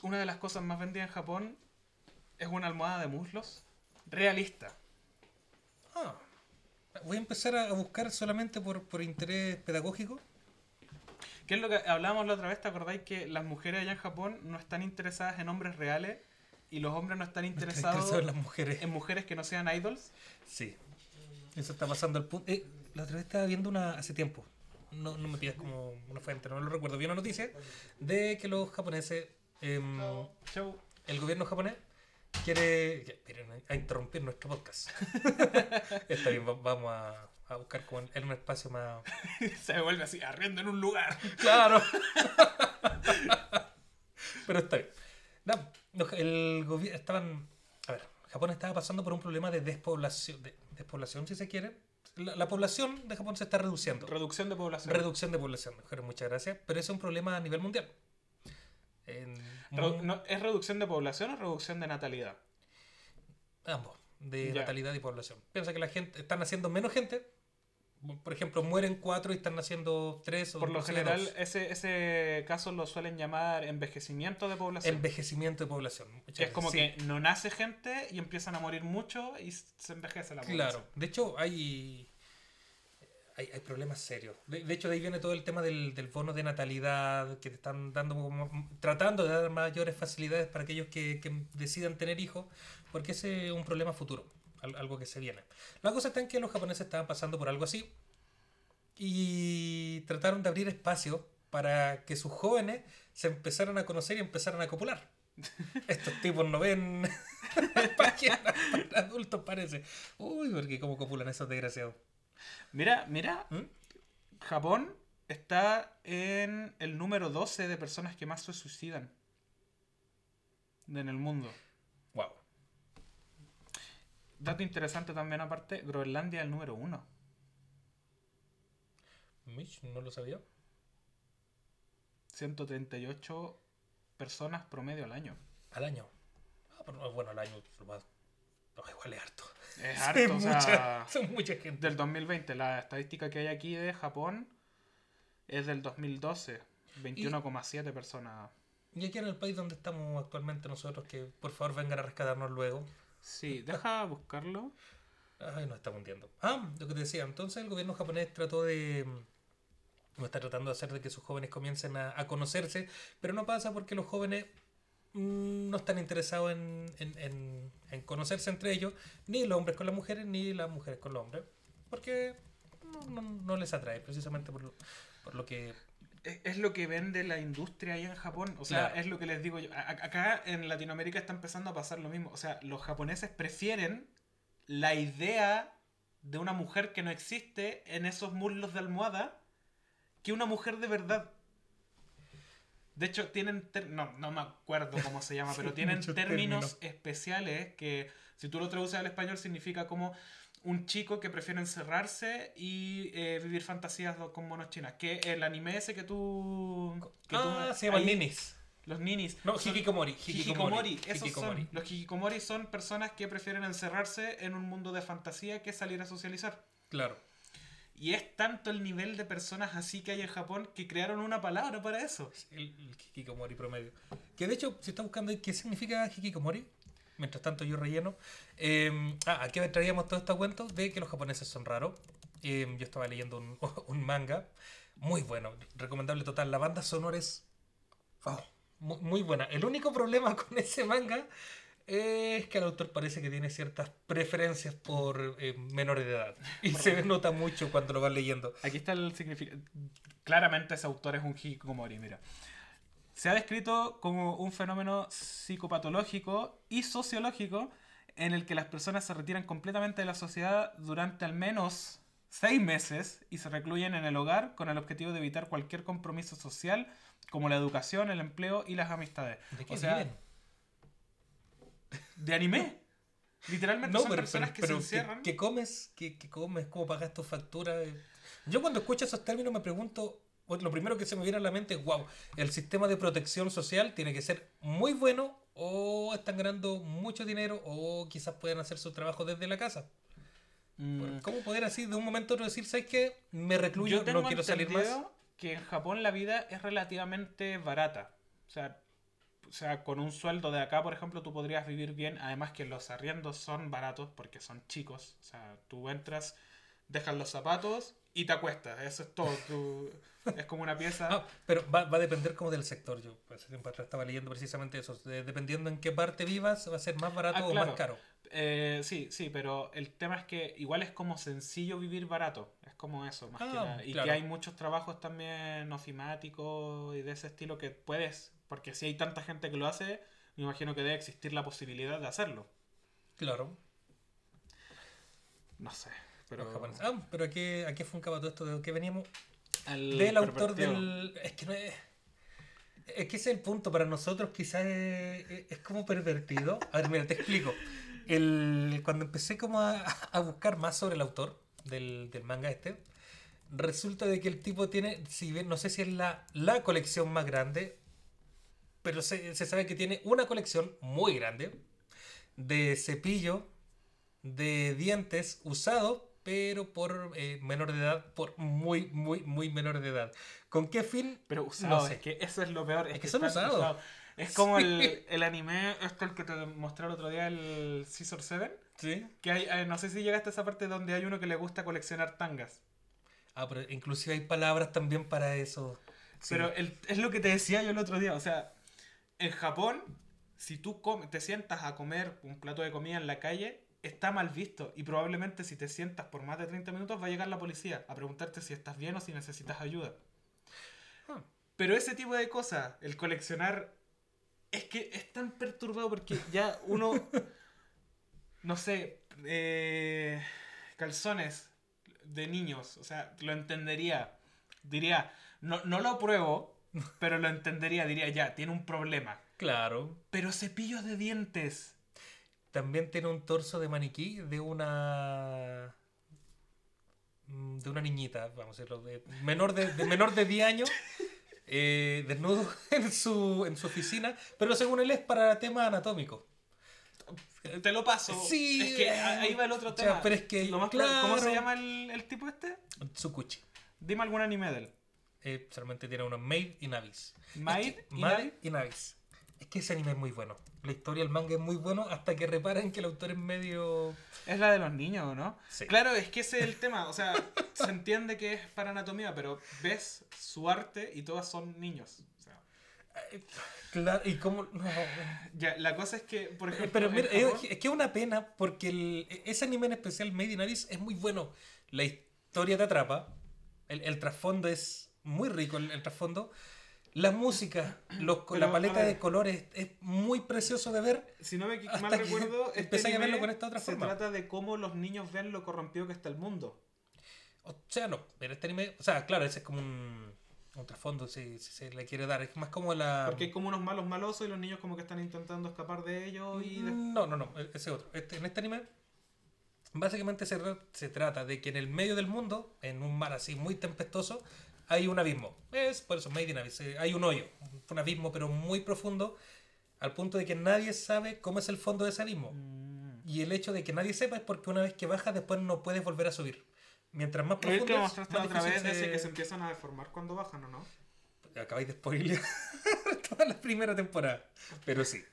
una de las cosas más vendidas en Japón es una almohada de muslos realista. Ah, voy a empezar a buscar solamente por, por interés pedagógico. ¿Qué es lo que hablábamos la otra vez? ¿Te acordáis que las mujeres allá en Japón no están interesadas en hombres reales y los hombres no están ¿Están interesados interesados en las mujeres? en mujeres que no sean idols? Sí. Eso está pasando al punto. Eh, la otra vez estaba viendo una hace tiempo. No, no me pidas como una fuente, no lo recuerdo. Vi una noticia de que los japoneses. em, el gobierno japonés quiere. ya, Miren, a interrumpir nuestro podcast. Está bien, va- vamos a, a buscar como en, un espacio más. Se vuelve así, arriendo en un lugar. ¡Claro! Pero está bien. No, el gobierno. Estaban. A ver, Japón estaba pasando por un problema de despoblación. De, despoblación, si se quiere. La, la población de Japón se está reduciendo. Reducción de población. Reducción de población, mujeres, muchas gracias. Pero ese es un problema a nivel mundial. En Redu- mu- no, ¿Es reducción de población o reducción de natalidad? Ambos, de Ya. natalidad y población. Piensa que la gente, están naciendo menos gente. Por ejemplo, mueren cuatro y están naciendo tres o Por lo general, dos. ese, ese caso lo suelen llamar envejecimiento de población. Envejecimiento de población. es como sí. que no nace gente y empiezan a morir mucho y se envejece la población. Claro, de hecho hay, hay, hay problemas serios. De, de hecho, de ahí viene todo el tema del, del bono de natalidad, que te están dando como, tratando de dar mayores facilidades para aquellos que, que decidan tener hijos, porque ese es un problema futuro, al- algo que se viene. La cosa está en que los japoneses estaban pasando por algo así y trataron de abrir espacio para que sus jóvenes se empezaran a conocer y empezaran a copular. Estos tipos no ven páginas para adultos, parece. Uy, porque cómo copulan esos desgraciados. Mira, mira, ¿Mm? Japón está en el número 12 de personas que más se suicidan en el mundo. Wow. Dato interesante también aparte, Groenlandia es el número 1. Mitch, no lo sabía. 138 personas promedio al año. Al año. Ah, pero, bueno, al año. igual es harto. Es Son harto, o mucha- sea, son mucha gente. del 2020. La estadística que hay aquí de Japón es del 2012. 21,7 personas. Y aquí en el país donde estamos actualmente nosotros, que por favor vengan a rescatarnos luego. Sí, deja buscarlo. Ay, nos estamos hundiendo. Ah, lo que te decía. Entonces el gobierno japonés trató de... O está tratando de hacer de que sus jóvenes comiencen a, a conocerse, pero no pasa porque los jóvenes mm, no están interesados en, en- en- en conocerse entre ellos, ni los hombres con las mujeres, ni las mujeres con los hombres, porque no, no- no les atrae, precisamente por lo, por lo que... Es es lo que vende la industria ahí en Japón. O sea, Claro. es lo que les digo yo. A- Acá en Latinoamérica está empezando a pasar lo mismo. O sea, los japoneses prefieren la idea de una mujer que no existe en esos muslos de almohada que una mujer de verdad. De hecho, tienen. ter- No, no me acuerdo cómo se llama, pero tienen términos términos. especiales que, si tú lo traduces al español, significa como un chico que prefiere encerrarse y eh, vivir fantasías con monos chinas. Que el anime ese que tú. que tú- Ah, se llaman ahí- ninis. Los ninis. No, son- hikikomori. Hikikomori, esos Hikikomori. son. Los hikikomori son personas que prefieren encerrarse en un mundo de fantasía que salir a socializar. Claro. Y es tanto el nivel de personas así que hay en Japón que crearon una palabra para eso. El, el promedio. Que de hecho, si está buscando qué significa hikikomori, mientras tanto yo relleno. eh, ah, aquí traíamos todo este cuento de que los japoneses son raros. Eh, yo estaba leyendo un, manga muy bueno, recomendable total. La banda sonora es muy, muy buena. El único problema con ese manga es que el autor parece que tiene ciertas preferencias por eh, menores de edad. Y se nota mucho cuando lo vas leyendo. Aquí está el significado. Claramente ese autor es un hikikomori, mira. Se ha descrito como un fenómeno psicopatológico y sociológico en el que las personas se retiran completamente de la sociedad durante al menos seis meses y se recluyen en el hogar con el objetivo de evitar cualquier compromiso social como la educación, el empleo y las amistades. ¿De qué O sea? De anime. Literalmente No, son pero, personas pero- que pero se encierran. ¿qué, comes? ¿Qué, comes? ¿Cómo pagas tus facturas? Yo cuando escucho esos términos me pregunto, lo primero que se me viene a la mente es, wow, el sistema de protección social tiene que ser muy bueno o están ganando mucho dinero o quizás pueden hacer su trabajo desde la casa. Mm. ¿Cómo poder así de un momento a otro decir, sabes qué? Me recluyo, Yo tengo no quiero salir más? que en Japón la vida es relativamente barata. O sea, o sea, con un sueldo de acá, por ejemplo, tú podrías vivir bien. Además que los arriendos son baratos porque son chicos. O sea, tú entras, dejas los zapatos y te acuestas. Eso es todo. Tú- es como una pieza. Ah, pero va, va a depender como del sector. Yo hace tiempo atrás estaba leyendo precisamente eso. De- dependiendo en qué parte vivas, va a ser más barato Ah, o más caro. Eh, sí, sí, pero el tema es que igual es como sencillo vivir barato. Es como eso, más que Ah, nada. Y claro. que hay muchos trabajos también ofimáticos y de ese estilo que puedes. Porque si hay tanta gente que lo hace, me imagino que debe existir la posibilidad de hacerlo. Claro. No sé. Pero... Ah, pero ¿a qué, a qué todo esto? ¿De qué veníamos? al Del autor del... Es que no es... Es que ese es el punto. Para nosotros quizás es, es- es como pervertido. A ver, mira, te explico. El, cuando empecé como a, a buscar más sobre el autor del, del manga este, resulta de que el tipo tiene, si bien no sé si es la, la colección más grande, pero se, se sabe que tiene una colección muy grande de cepillo de dientes usados, pero por eh, menor de edad, por muy, muy, muy menor de edad. ¿Con qué fin? Pero usado, No sé. es que eso es lo peor. Es, Es que son están usados. Es como Sí. el, el anime, esto el que te mostré el otro día, el Scissor 7. Sí. Que hay, eh, no sé si llegaste a esa parte donde hay uno que le gusta coleccionar tangas. Ah, pero inclusive hay palabras también para eso. Sí. Pero el- es lo que te decía yo el otro día. O sea, en Japón, si tú te sientas a comer un plato de comida en la calle, está mal visto. Y probablemente si te sientas por más de 30 minutos va a llegar la policía a preguntarte si estás bien o si necesitas ayuda. Ah. Pero ese tipo de cosas, el coleccionar, es que es tan perturbado porque ya uno, no sé, eh, calzones de niños, o sea, lo entendería. Diría, no, no lo apruebo, pero lo entendería, diría, ya, tiene un problema. Claro. Pero cepillos de dientes. También tiene un torso de maniquí de una. mm, de una niñita, vamos a decirlo, de menor de, de menor de 10 años, eh, desnudo en su, en su oficina, pero según él es para temas anatómicos. Te lo paso. Sí, es que ahí va el otro o sea, tema. pero es que, Lo más claro- ¿Cómo se llama el, el tipo este? Tsukuchi. Dime algún anime de él. Eh, solamente tiene in Abyss. Made Es que- in Made Abyss. in Abyss. Es que ese anime es muy bueno. La historia del manga es muy bueno hasta que reparan que el autor es medio. Es la de los niños, ¿o ¿no? Sí. Claro, es que ese es el tema. O sea, se entiende que es para anatomía, pero ves su arte y todas son niños. O sea, Claro, y cómo. no. ya, la cosa es que, por ejemplo. Eh, Pero en mira, Japón- es, es que es una pena porque el- ese anime en especial, Made in Abyss, es muy bueno. La historia te atrapa. El, el trasfondo es muy rico, el, el trasfondo. La música, los, Pero, la paleta de colores es muy precioso de ver. Si no me mal recuerdo, este empecé a verlo con esta otra se forma. trata de cómo los niños ven lo corrompido que está el mundo. O sea, no, pero este anime, o sea, claro, ese es como un, un trasfondo si, si se le quiere dar. Es más como la... Porque hay como unos malos malosos y los niños como que están intentando escapar de ellos y... de- No, no, no, e- ese otro. Este- en este anime, básicamente se, se trata de que en el medio del mundo, en un mar así muy tempestuoso, hay un abismo. Es por eso Made in Abyss. eh, Hay un hoyo, un abismo pero muy profundo, al punto de que nadie sabe cómo es el fondo de ese abismo. Mm. Y el hecho de que nadie sepa es porque una vez que bajas, después no puedes volver a subir. Mientras más Es profundo que es, mostraste más la otra vez se- que se empiezan a deformar cuando bajan, ¿o no? Acabáis de spoilear toda la primera temporada. Pero sí.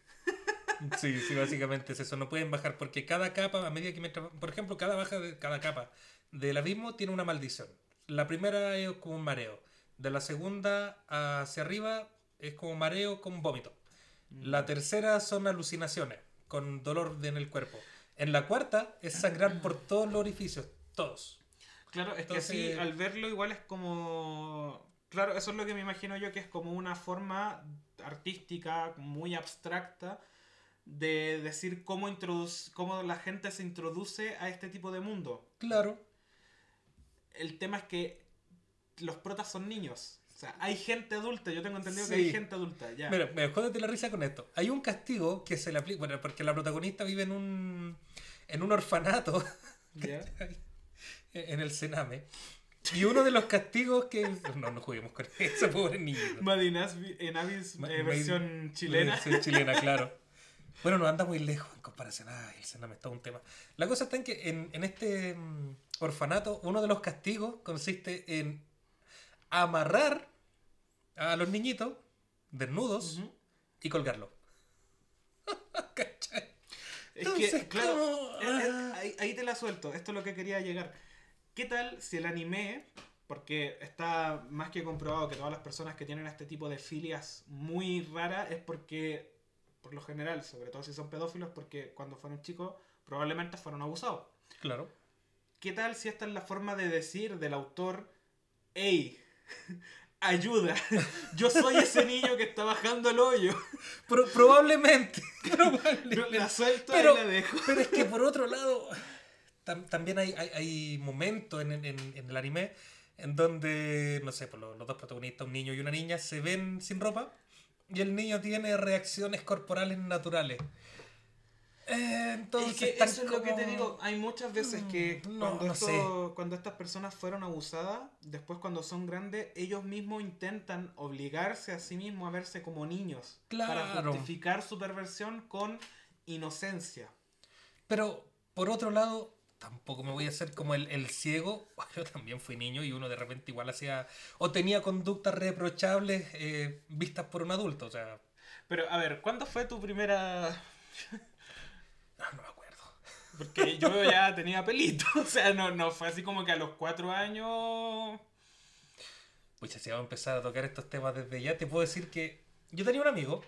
Sí, sí, básicamente es eso. No pueden bajar porque cada capa, a medida que mientras- Por ejemplo, cada baja de cada capa del abismo tiene una maldición. La primera es como un mareo. De la segunda hacia arriba es como mareo con vómito. La tercera son alucinaciones con dolor en el cuerpo. En la cuarta es sangrar por todos los orificios. Todos. Claro, es Entonces- que sí, al verlo igual es como... Claro, eso es lo que me imagino yo que es como una forma artística muy abstracta de decir cómo, cómo la gente se introduce a este tipo de mundo. Claro. El tema es que los protas son niños. O sea, hay gente adulta, yo tengo entendido que hay gente adulta, ya. Mira, me jódete la risa con esto. Hay un castigo que se le aplica. Bueno, porque la protagonista vive en un. en un orfanato. ¿cachai? en el Sename. Y uno de los castigos que. No, no juguemos con eso, pobre niño. Madinas en Ma- eh, versión chilena. Versión chilena, claro. Bueno, no anda muy lejos en comparación. Ay, el Sename es todo un tema. La cosa está en que en, en este mm, orfanato, uno de los castigos consiste en amarrar a los niñitos desnudos y colgarlo. ¿Cachai? Es Entonces, que, claro, eh, eh, Ah. ahí, ahí te la suelto. Esto es lo que quería llegar. ¿Qué tal si el anime, porque está más que comprobado que todas las personas que tienen este tipo de filias muy raras es porque, por lo general, sobre todo si son pedófilos, porque cuando fueron chicos probablemente fueron abusados. Claro. ¿Qué tal si esta es la forma de decir del autor, hey, ayuda, yo soy ese niño que está bajando el hoyo? Pro- probablemente. Probablemente. la suelto Pero- y la dejo. Pero es que por otro lado, tam- también hay, hay, hay momentos en, en- en el anime en donde, no sé, por los, los dos protagonistas, un niño y una niña, se ven sin ropa y el niño tiene reacciones corporales naturales. Eh, entonces, Es que eso es lo que te digo. Hay muchas veces que Mm, no, cuando, no esto- sé. cuando estas personas fueron abusadas, después cuando son grandes, ellos mismos intentan obligarse a sí mismos a verse como niños. Para Claro. justificar su perversión con inocencia. Pero, por otro lado, tampoco me voy a hacer como el, el ciego. Yo también fui niño y uno de repente igual hacía... O tenía conductas reprochables eh, vistas por un adulto. O sea, Pero, a ver, ¿cuándo fue tu primera...? no, no me acuerdo. Porque yo ya tenía pelito. O sea, no, no fue así como que a los cuatro años... Pucha, si vamos a empezar a tocar estos temas desde ya, te puedo decir que yo tenía un amigo.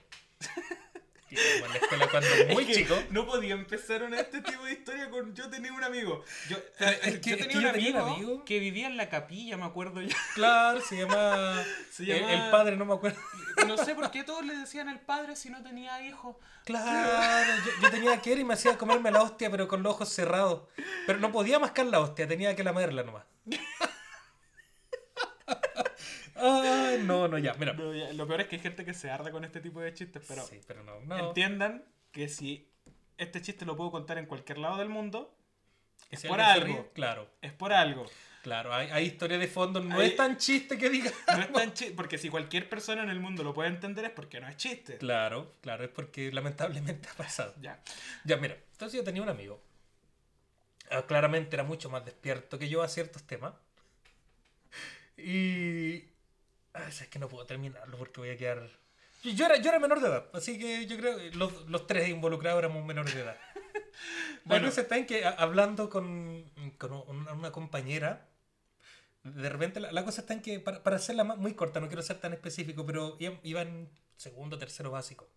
En la escuela cuando Es chico. No podía empezar en este tipo de historia con yo tenía un amigo. Yo, eh, es yo que- es tenía, que un yo tenía un amigo que vivía en la capilla, me acuerdo ya. Claro, se llama. Se el- padre, no me acuerdo. No sé por qué todos le decían el padre si no tenía hijos. Claro, yo, yo tenía que ir y me hacía comerme la hostia, pero con los ojos cerrados. Pero no podía mascar la hostia, tenía que lamerla nomás. Ay, no, no, ya, mira. No, ya, Lo peor es que hay gente que se arda con este tipo de chistes, pero Sí, pero no, no. entiendan que si este chiste lo puedo contar en cualquier lado del mundo, Que es por algo. ríe, Claro, es por algo. claro, hay, hay historia de fondo, no Hay- es tan chiste que diga. No es tan chi- porque si cualquier persona en el mundo lo puede entender es porque no es chiste. Claro, claro, es porque lamentablemente ha pasado. Ya. Ya, mira, entonces yo tenía un amigo. Ah, claramente era mucho más despierto que yo a ciertos temas. Y. Ay, es que no puedo terminarlo porque voy a quedar. Yo era, yo era menor de edad, así que yo creo que los, los tres involucrados éramos menores de edad. Bueno. Bueno, se está en que a- hablando con, con una, una compañera, de repente la, la cosa está en que, para, para hacerla más- muy corta, no quiero ser tan específico, pero iba, iba en segundo, tercero básico.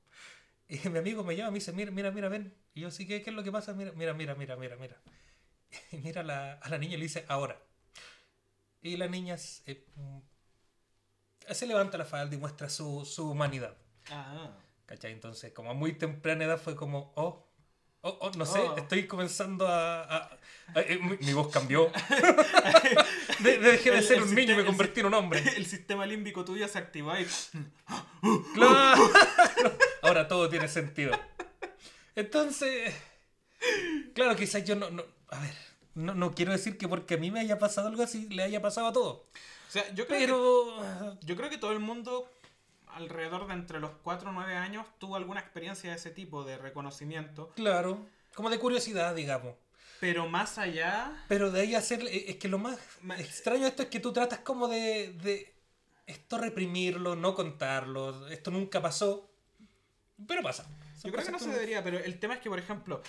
Y mi amigo me llama y me dice, mira, mira, mira, ven. Y yo, sí, ¿qué, qué es lo que pasa? Mira, mira, mira, mira, mira, mira. Y mira a la, a la niña y le dice, ahora. Y la niña mm, se levanta la falda y muestra su, su humanidad. Ah. ¿Cachai? Entonces, como a muy temprana edad fue como, oh, Oh, oh, no sé, Oh. estoy comenzando a... a- a- eh, mi, mi voz cambió. De- de- dejé de El- ser el un niño y me convertí en un hombre. El sistema límbico tuyo se activa y... Claro. Ahora todo tiene sentido. Entonces, claro, quizás yo no, no a ver, no, no quiero decir que porque a mí me haya pasado algo así, le haya pasado a todos. O sea, yo creo que Yo creo que todo el mundo, alrededor de entre los 4 o 9 años, tuvo alguna experiencia de ese tipo, de reconocimiento. claro, como de curiosidad, digamos. Pero más allá, Pero de ahí hacer, es que lo más extraño de esto es que tú tratas como de, de esto reprimirlo, no contarlo, esto nunca pasó, pero pasa. Son yo creo que no se debería, pero el tema es que, por ejemplo,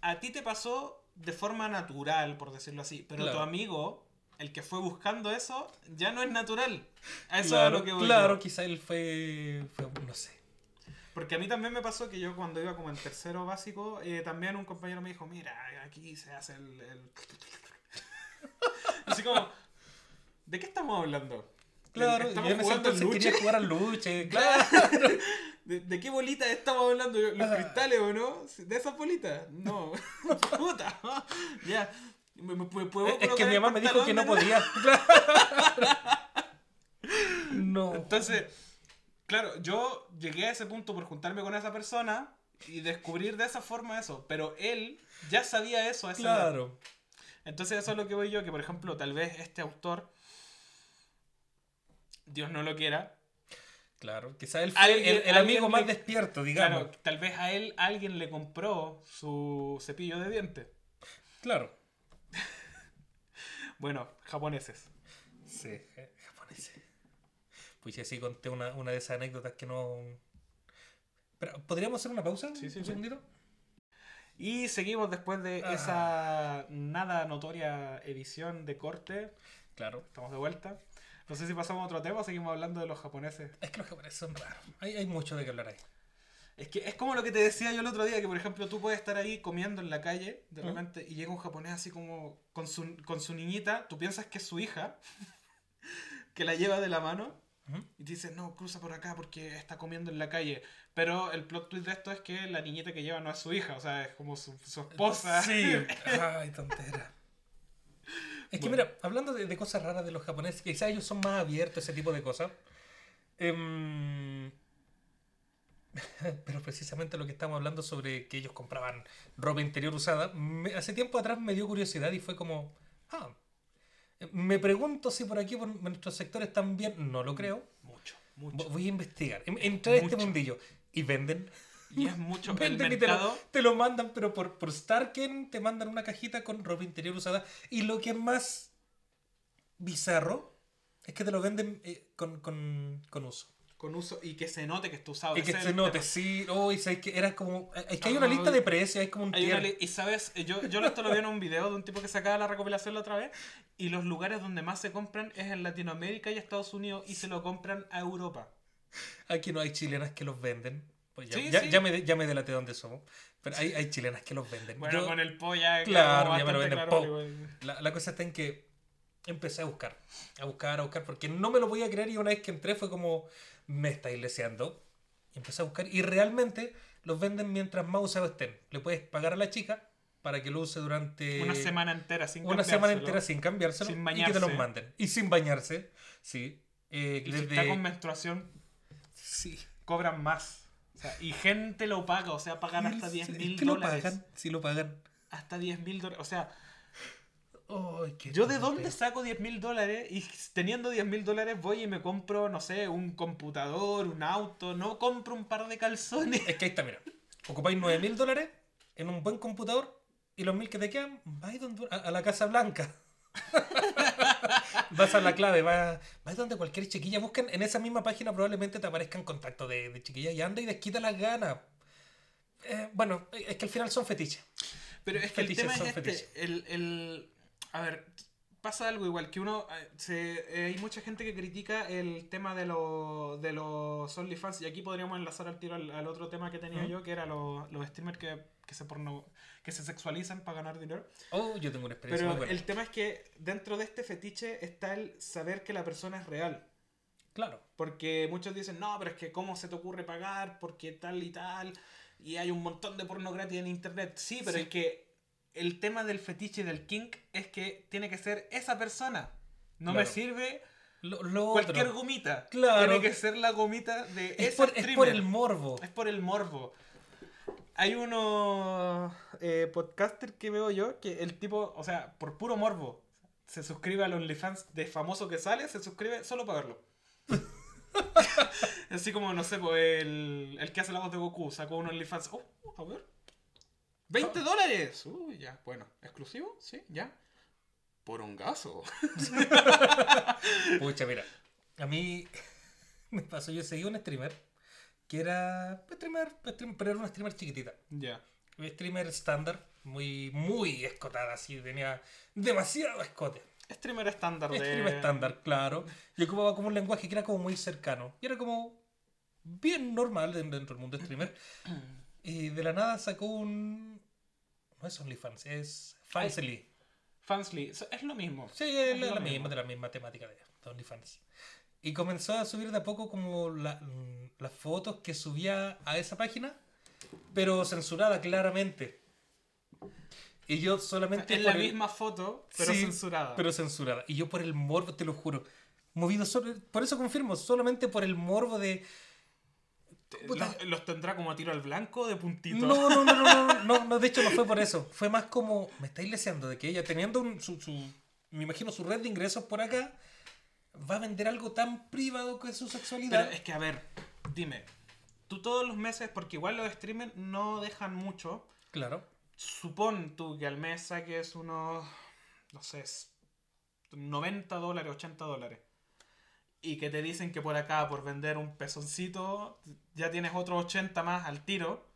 a ti te pasó de forma natural, por decirlo así, pero Claro. tu amigo, el que fue buscando eso, ya no es natural. A eso es Claro, lo que voy claro, yo. quizá él fue, fue, no sé. Porque a mí también me pasó que yo cuando iba como en tercero básico, eh, también un compañero me dijo, mira, aquí se hace el... el-". Así como, ¿de qué estamos hablando? Claro, ¿Estamos yo en ese jugando quería luche? jugar al luche, claro. ¿De, de qué bolitas estamos hablando? ¿Los Ah. cristales o no? ¿De esas bolitas? No. Puta. ya. ¿Me, me- me puedo Es que mi mamá me dijo que no podía. no. Entonces, claro, yo llegué a ese punto por juntarme con esa persona y descubrir de esa forma eso. Pero él ya sabía eso a esa edad. Claro. Entonces eso es lo que voy yo, que por ejemplo, tal vez este autor, Dios no lo quiera, Claro, quizá él fue Alguien- el, el amigo más despierto, digamos. claro, tal vez a él alguien le compró su cepillo de dientes. Claro. Bueno, japoneses. Sí, eh, japoneses. Pues ya sí conté una, una de esas anécdotas que no. Pero, ¿podríamos hacer una pausa? Sí, sí, un sí. segundito? Y seguimos después de Ah. esa nada notoria edición de corte. Claro. Estamos de vuelta. No sé si pasamos a otro tema o seguimos hablando de los japoneses. Es que los japoneses son raros. Hay, hay mucho de qué hablar ahí. Es que es como lo que te decía yo el otro día, que por ejemplo tú puedes estar ahí comiendo en la calle de ¿Mm? repente y llega un japonés así como con su, con su niñita, tú piensas que es su hija, que la lleva de la mano y te dice, no, cruza por acá porque está comiendo en la calle. Pero el plot twist de esto es que la niñita que lleva no es su hija, o sea, es como su, su esposa. Sí. Ay, tontera. Es que Bueno. mira, hablando de, de cosas raras de los japoneses, quizás ellos son más abiertos a ese tipo de cosas. Em, Pero precisamente lo que estamos hablando sobre que ellos compraban ropa interior usada, me- hace tiempo atrás me dio curiosidad y fue como, ah, me pregunto si por aquí, por nuestros sectores también, no lo creo, Mucho, mucho. voy a investigar, Em- entrar a este mundillo y venden. Y es mucho. El Venden y te lo, mercado. te lo mandan, pero por, por Starken te mandan una cajita con ropa interior usada. Y lo que es más bizarro es que te lo venden eh, con, con, con uso. Con uso y que se note que está usado. Y que es se note, sí. Oh, y sabes que era como. Es que hay una lista de precios, hay como un tier. y sabes, yo, yo esto lo vi en un video de un tipo que sacaba la recopilación la otra vez. Y los lugares donde más se compran es en Latinoamérica y Estados Unidos y se lo compran a Europa. Aquí no hay chilenas que los venden. Pues ya, Sí, ya, sí. ya me, ya me delaté dónde somos. Pero hay, hay chilenas que los venden. Bueno, Yo- con el polla. Claro, ya me lo venden claro. La, la cosa está en que empecé a buscar, a buscar, a buscar, porque no me lo voy a creer y una vez que entré fue como, me estáis leseando. Y empecé a buscar y realmente los venden mientras más usados estén. Le puedes pagar a la chica para que lo use durante Una semana entera sin una semana entera sin cambiárselo Sin y que te los bañarse. manden. Y sin bañarse, sí. Eh, Y si desde- está con menstruación, Sí. cobran más. O sea, y gente lo paga, o sea, pagan hasta Es 10 mil que lo dólares. pagan, sí lo pagan. Hasta 10 mil dólares. O sea, Qué ¿yo de dónde saco 10 mil dólares? Y teniendo 10 mil dólares voy y me compro, no sé, un computador, un auto. No compro un par de calzones. Es que ahí está, mira. Ocupáis 9 mil dólares en un buen computador y los mil que te quedan, vais donde- a, a la Casa Blanca. vas a la clave, vas, vas donde cualquier chiquilla. Buscan en esa misma página, probablemente te aparezcan contactos de, de chiquilla y anda y desquita las ganas. Eh, bueno, es que al final son fetiches. Pero es que el Fetiches tema es son este. fetiches. El, el- a ver, pasa algo igual, que uno... eh, Se, eh, hay mucha gente que critica el tema de, lo- de los OnlyFans y aquí podríamos enlazar al tiro al, al otro tema que tenía Ujú. yo, que era los, los streamers que, que, se porno, que se sexualizan para ganar dinero. Oh, yo tengo una experiencia Pero muy buena. el tema es que dentro de este fetiche está el saber que la persona es real. Claro. Porque muchos dicen, no, pero es que cómo se te ocurre pagar, porque tal y tal. y hay un montón de porno gratis en internet. Sí, pero Sí. es que el tema del fetiche del kink es que tiene que ser esa persona. No me sirve Lo, lo cualquier otro. gomita. Claro. Tiene que ser la gomita de Es ese por, es por streamer. el morbo. Es por el morbo. Hay unos eh, podcasters que veo yo que el tipo, o sea, por puro morbo, se suscribe al OnlyFans de famoso que sale, se suscribe solo para verlo. Así como, no sé, pues el, el que hace la voz de Goku sacó un OnlyFans. Oh, a ver. ¡20 dólares! Uy, ya, bueno. ¿Exclusivo? Sí, ya. Por un gaso. Pucha, mira. A mí me pasó, yo seguí un streamer que era streamer, stream- pero era una streamer chiquitita. Ya. Un streamer estándar, muy, muy escotada, así, tenía demasiado escote. Streamer estándar de. Streamer estándar, claro. Y ocupaba como un lenguaje que era como muy cercano. Y era como bien normal dentro del mundo streamer. Y de la nada sacó un... No es OnlyFans, es Fansly. Fansly. Es lo mismo. Sí, es Es la, lo la mismo. misma, de la misma temática de, de OnlyFans. Y comenzó a subir de a poco como la- mm, las fotos que subía a esa página, pero censurada claramente. Y yo solamente... Es la el- misma foto, pero Sí, censurada. Pero censurada. Y yo por el morbo, te lo juro, movido solo... Por eso confirmo, solamente por el morbo de... Los, los tendrá como a tiro al blanco de puntito. No, no, no, no, no, no, no, de hecho no fue por eso. Fue más como, me estáis leseando de que ella teniendo un- su, su- me imagino su red de ingresos por acá, va a vender algo tan privado que es su sexualidad. Pero es que, a ver, dime. Tú todos los meses, porque igual los streamers no dejan mucho. Claro. Supón tú que al mes saques unos, no sé, 90 dólares, 80 dólares. Y que te dicen que por acá, por vender un pezoncito, ya tienes otros 80 más al tiro.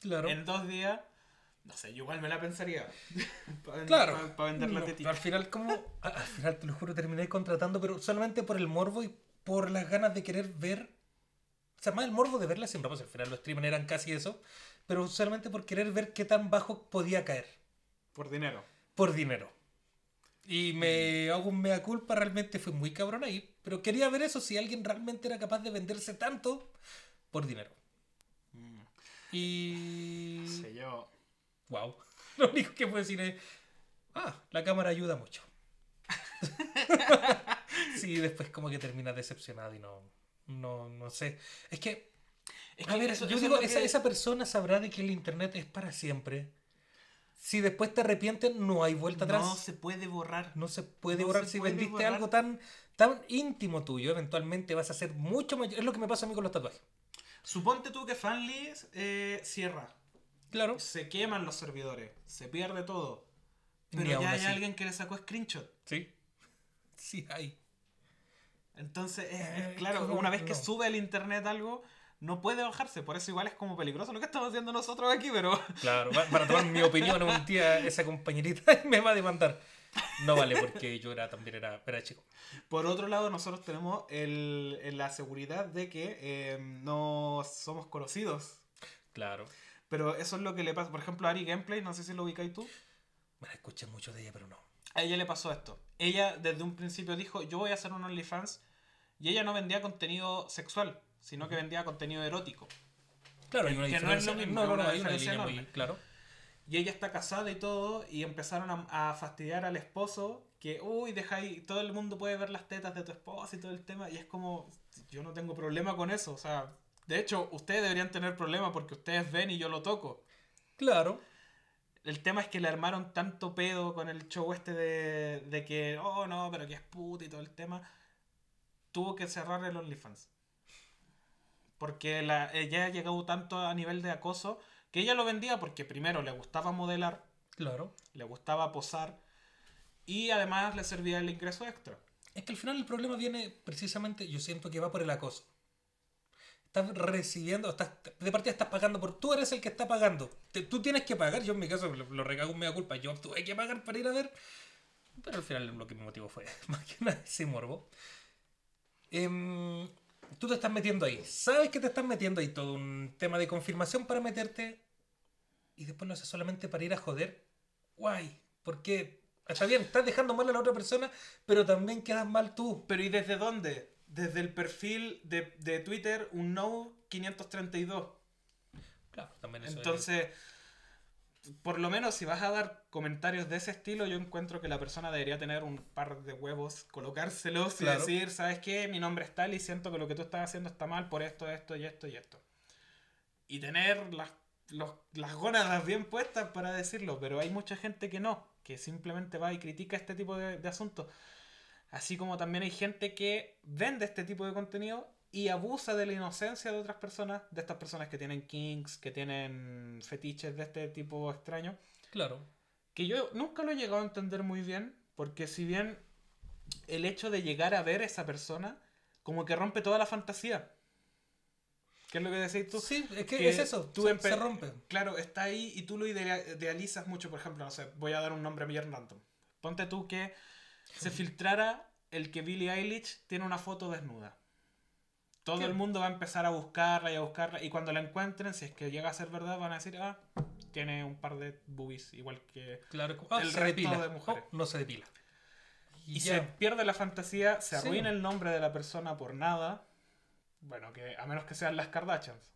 Claro. En dos días, no sé, yo igual me la pensaría. para, Claro. Para, vender la tetita. al final, como. Al final, te lo juro, terminé contratando, pero solamente por el morbo y por las ganas de querer ver. O sea, más el morbo de verla siempre, pues al final los streamers eran casi eso, pero solamente por querer ver qué tan bajo podía caer. Por dinero. Por dinero. Y me hago un mea culpa, realmente fue muy cabrón ahí, pero quería ver eso si alguien realmente era capaz de venderse tanto por dinero. Y. sé yo. Wow. Lo único que puedo decir es. Ah, la cámara ayuda mucho. sí, después como que terminas decepcionado y no. No, no sé. Es que. Es a ver, eso- yo eso digo, esa, que- esa persona sabrá de que el internet es para siempre. Si después te arrepientes, no hay vuelta atrás. No se puede borrar. No se puede No borrar. se si puede vendiste borrar. algo tan, tan íntimo tuyo, eventualmente vas a ser mucho mayor. Es lo que me pasa a mí con los tatuajes. Suponte tú que Fanly eh, cierra. Claro. Se queman los servidores. Se pierde todo. Pero ya hay así. alguien que le sacó screenshot. Sí. Sí, hay. Entonces, es- es Eh, claro, una vez que sube el internet algo, no puede bajarse. Por eso igual es como peligroso lo que estamos haciendo nosotros aquí, pero... Claro, va- van a tomar mi opinión un día esa compañerita me va a demandar. No vale porque yo era, también era, era chico. Por otro lado, nosotros tenemos el, el- la seguridad de que eh, no somos conocidos. Claro. Pero eso es lo que le pasa. Por ejemplo, a Ari Gameplay, no sé si lo ubicáis tú. Bueno, escuché mucho de ella, pero no. A ella le pasó esto. Ella desde un principio dijo, yo voy a hacer un OnlyFans. Y ella no vendía contenido sexual, sino que vendía contenido erótico. Claro, hay Que no es lo mismo, no, no, una no, hay una diferencia línea muy enorme. claro. Y ella está casada y todo, y empezaron a, a fastidiar al esposo, que, uy, deja ahí, todo el mundo puede ver las tetas de tu esposa y todo el tema, y es como, yo no tengo problema con eso, o sea, de hecho, ustedes deberían tener problema porque ustedes ven y yo lo toco. Claro. El tema es que le armaron tanto pedo con el show este de, de que, oh no, pero que es puta y todo el tema, tuvo que cerrar el OnlyFans. Porque la, ella ha llegado tanto a nivel de acoso que ella lo vendía porque primero le gustaba modelar, Claro. le gustaba posar y además le servía el ingreso extra. Es que al final el problema viene precisamente, yo siento que va por el acoso. Estás recibiendo, estás, de partida estás pagando por. Tú eres el que está pagando. Te- tú tienes que pagar. Yo en mi caso lo, lo recago en media culpa. Yo tuve que pagar para ir a ver. Pero al final lo que me motivó fue más que nada ese morbo. Em, tú te estás metiendo ahí. Sabes que te estás metiendo ahí todo un tema de confirmación para meterte. Y después lo haces solamente para ir a joder. Guay. Porque está bien, estás dejando mal a la otra persona, pero también quedas mal tú. Pero ¿y desde dónde? Desde el perfil de, de Twitter, un no 532. Claro, también eso Entonces, por lo menos si vas a dar comentarios de ese estilo, yo encuentro que la persona debería tener un par de huevos, colocárselos y decir, ¿sabes qué? Mi nombre es tal y siento que lo que tú estás haciendo está mal por esto, esto y esto y esto. Y tener las, los- las gónadas bien puestas para decirlo, pero hay mucha gente que no, que simplemente va y critica este tipo de, de asuntos. Así como también hay gente que vende este tipo de contenido y abusa de la inocencia de otras personas, de estas personas que tienen kinks, que tienen fetiches de este tipo extraño, Claro. que yo nunca lo he llegado a entender muy bien, porque si bien el hecho de llegar a ver a esa persona, como que rompe toda la fantasía. ¿Qué es lo que decís tú? Sí, es que, que es eso, tú se, rompe. Claro, está ahí y tú lo idea- idealizas mucho, por ejemplo, no sé, voy a dar un nombre bien random. Ponte tú que se filtrara el que Billie Eilish tiene una foto desnuda. Todo ¿Qué? el mundo va a empezar a buscarla y a buscarla y cuando la encuentren, si es que llega a ser verdad, van a decir, ah, tiene un par de boobies, igual que... Claro, ah, el resto depila. de mujeres. Oh, no se depila. Y ya. se pierde la fantasía, se Sí. arruina el nombre de la persona por nada. Bueno, que a menos que sean las Kardashians.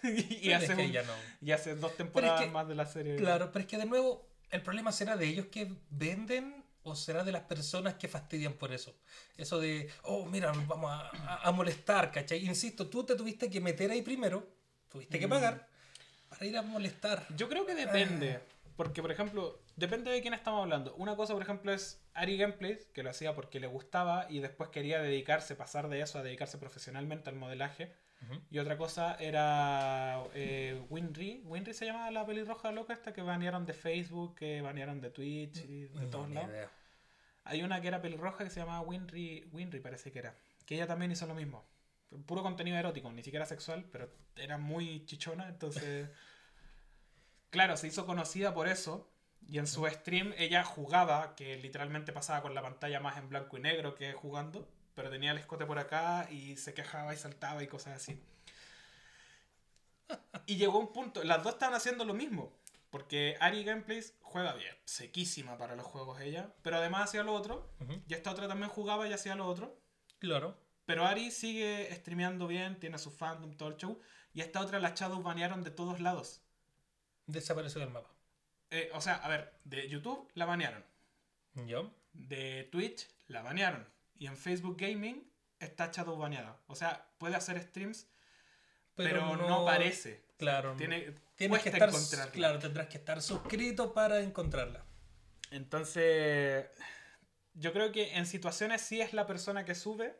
y, es haces que un- ya no. y haces dos temporadas que- más de la serie. Claro, pero es que de nuevo, el problema será de ellos que venden o será de las personas que fastidian por eso. Eso de, oh, mira, nos vamos a, a- a molestar, ¿cachai? Insisto, tú te tuviste que meter ahí primero, tuviste que Mm. pagar para ir a molestar. Yo creo que depende. Porque, por ejemplo, depende de quién estamos hablando. Una cosa, por ejemplo, es Ari Gameplays, que lo hacía porque le gustaba y después quería dedicarse, pasar de eso a dedicarse profesionalmente al modelaje. Y otra cosa era eh, Winry. Winry se llamaba la pelirroja loca esta que banearon de Facebook, que banearon de Twitch y de No, todos lados. idea. Hay una que era pelirroja que se llamaba Winry, Winry parece que era. Que ella también hizo lo mismo. Puro contenido erótico, ni siquiera sexual, pero era muy chichona, entonces... claro, se hizo conocida por eso. Y en su stream ella jugaba, que literalmente pasaba con la pantalla más en blanco y negro que jugando, pero tenía el escote por acá y se quejaba y saltaba y cosas así. Y llegó un punto, las dos estaban haciendo lo mismo. Porque Ari Gameplays juega bien, sequísima para los juegos ella, pero además hacía lo otro. Y esta otra también jugaba y hacía lo otro. Claro. Pero Ari sigue streameando bien, tiene su fandom, todo el show. Y esta otra la Shadow banearon de todos lados. Desapareció del mapa. Eh, o sea, a ver, de YouTube la banearon. ¿Yo? De Twitch la banearon. Y en Facebook Gaming está Shadow baneada. O sea, puede hacer streams, pero, no, aparece. Claro. Tiene, Tienes que estar, claro, tendrás que estar suscrito para encontrarla. Entonces, yo creo que en situaciones sí es la persona que sube,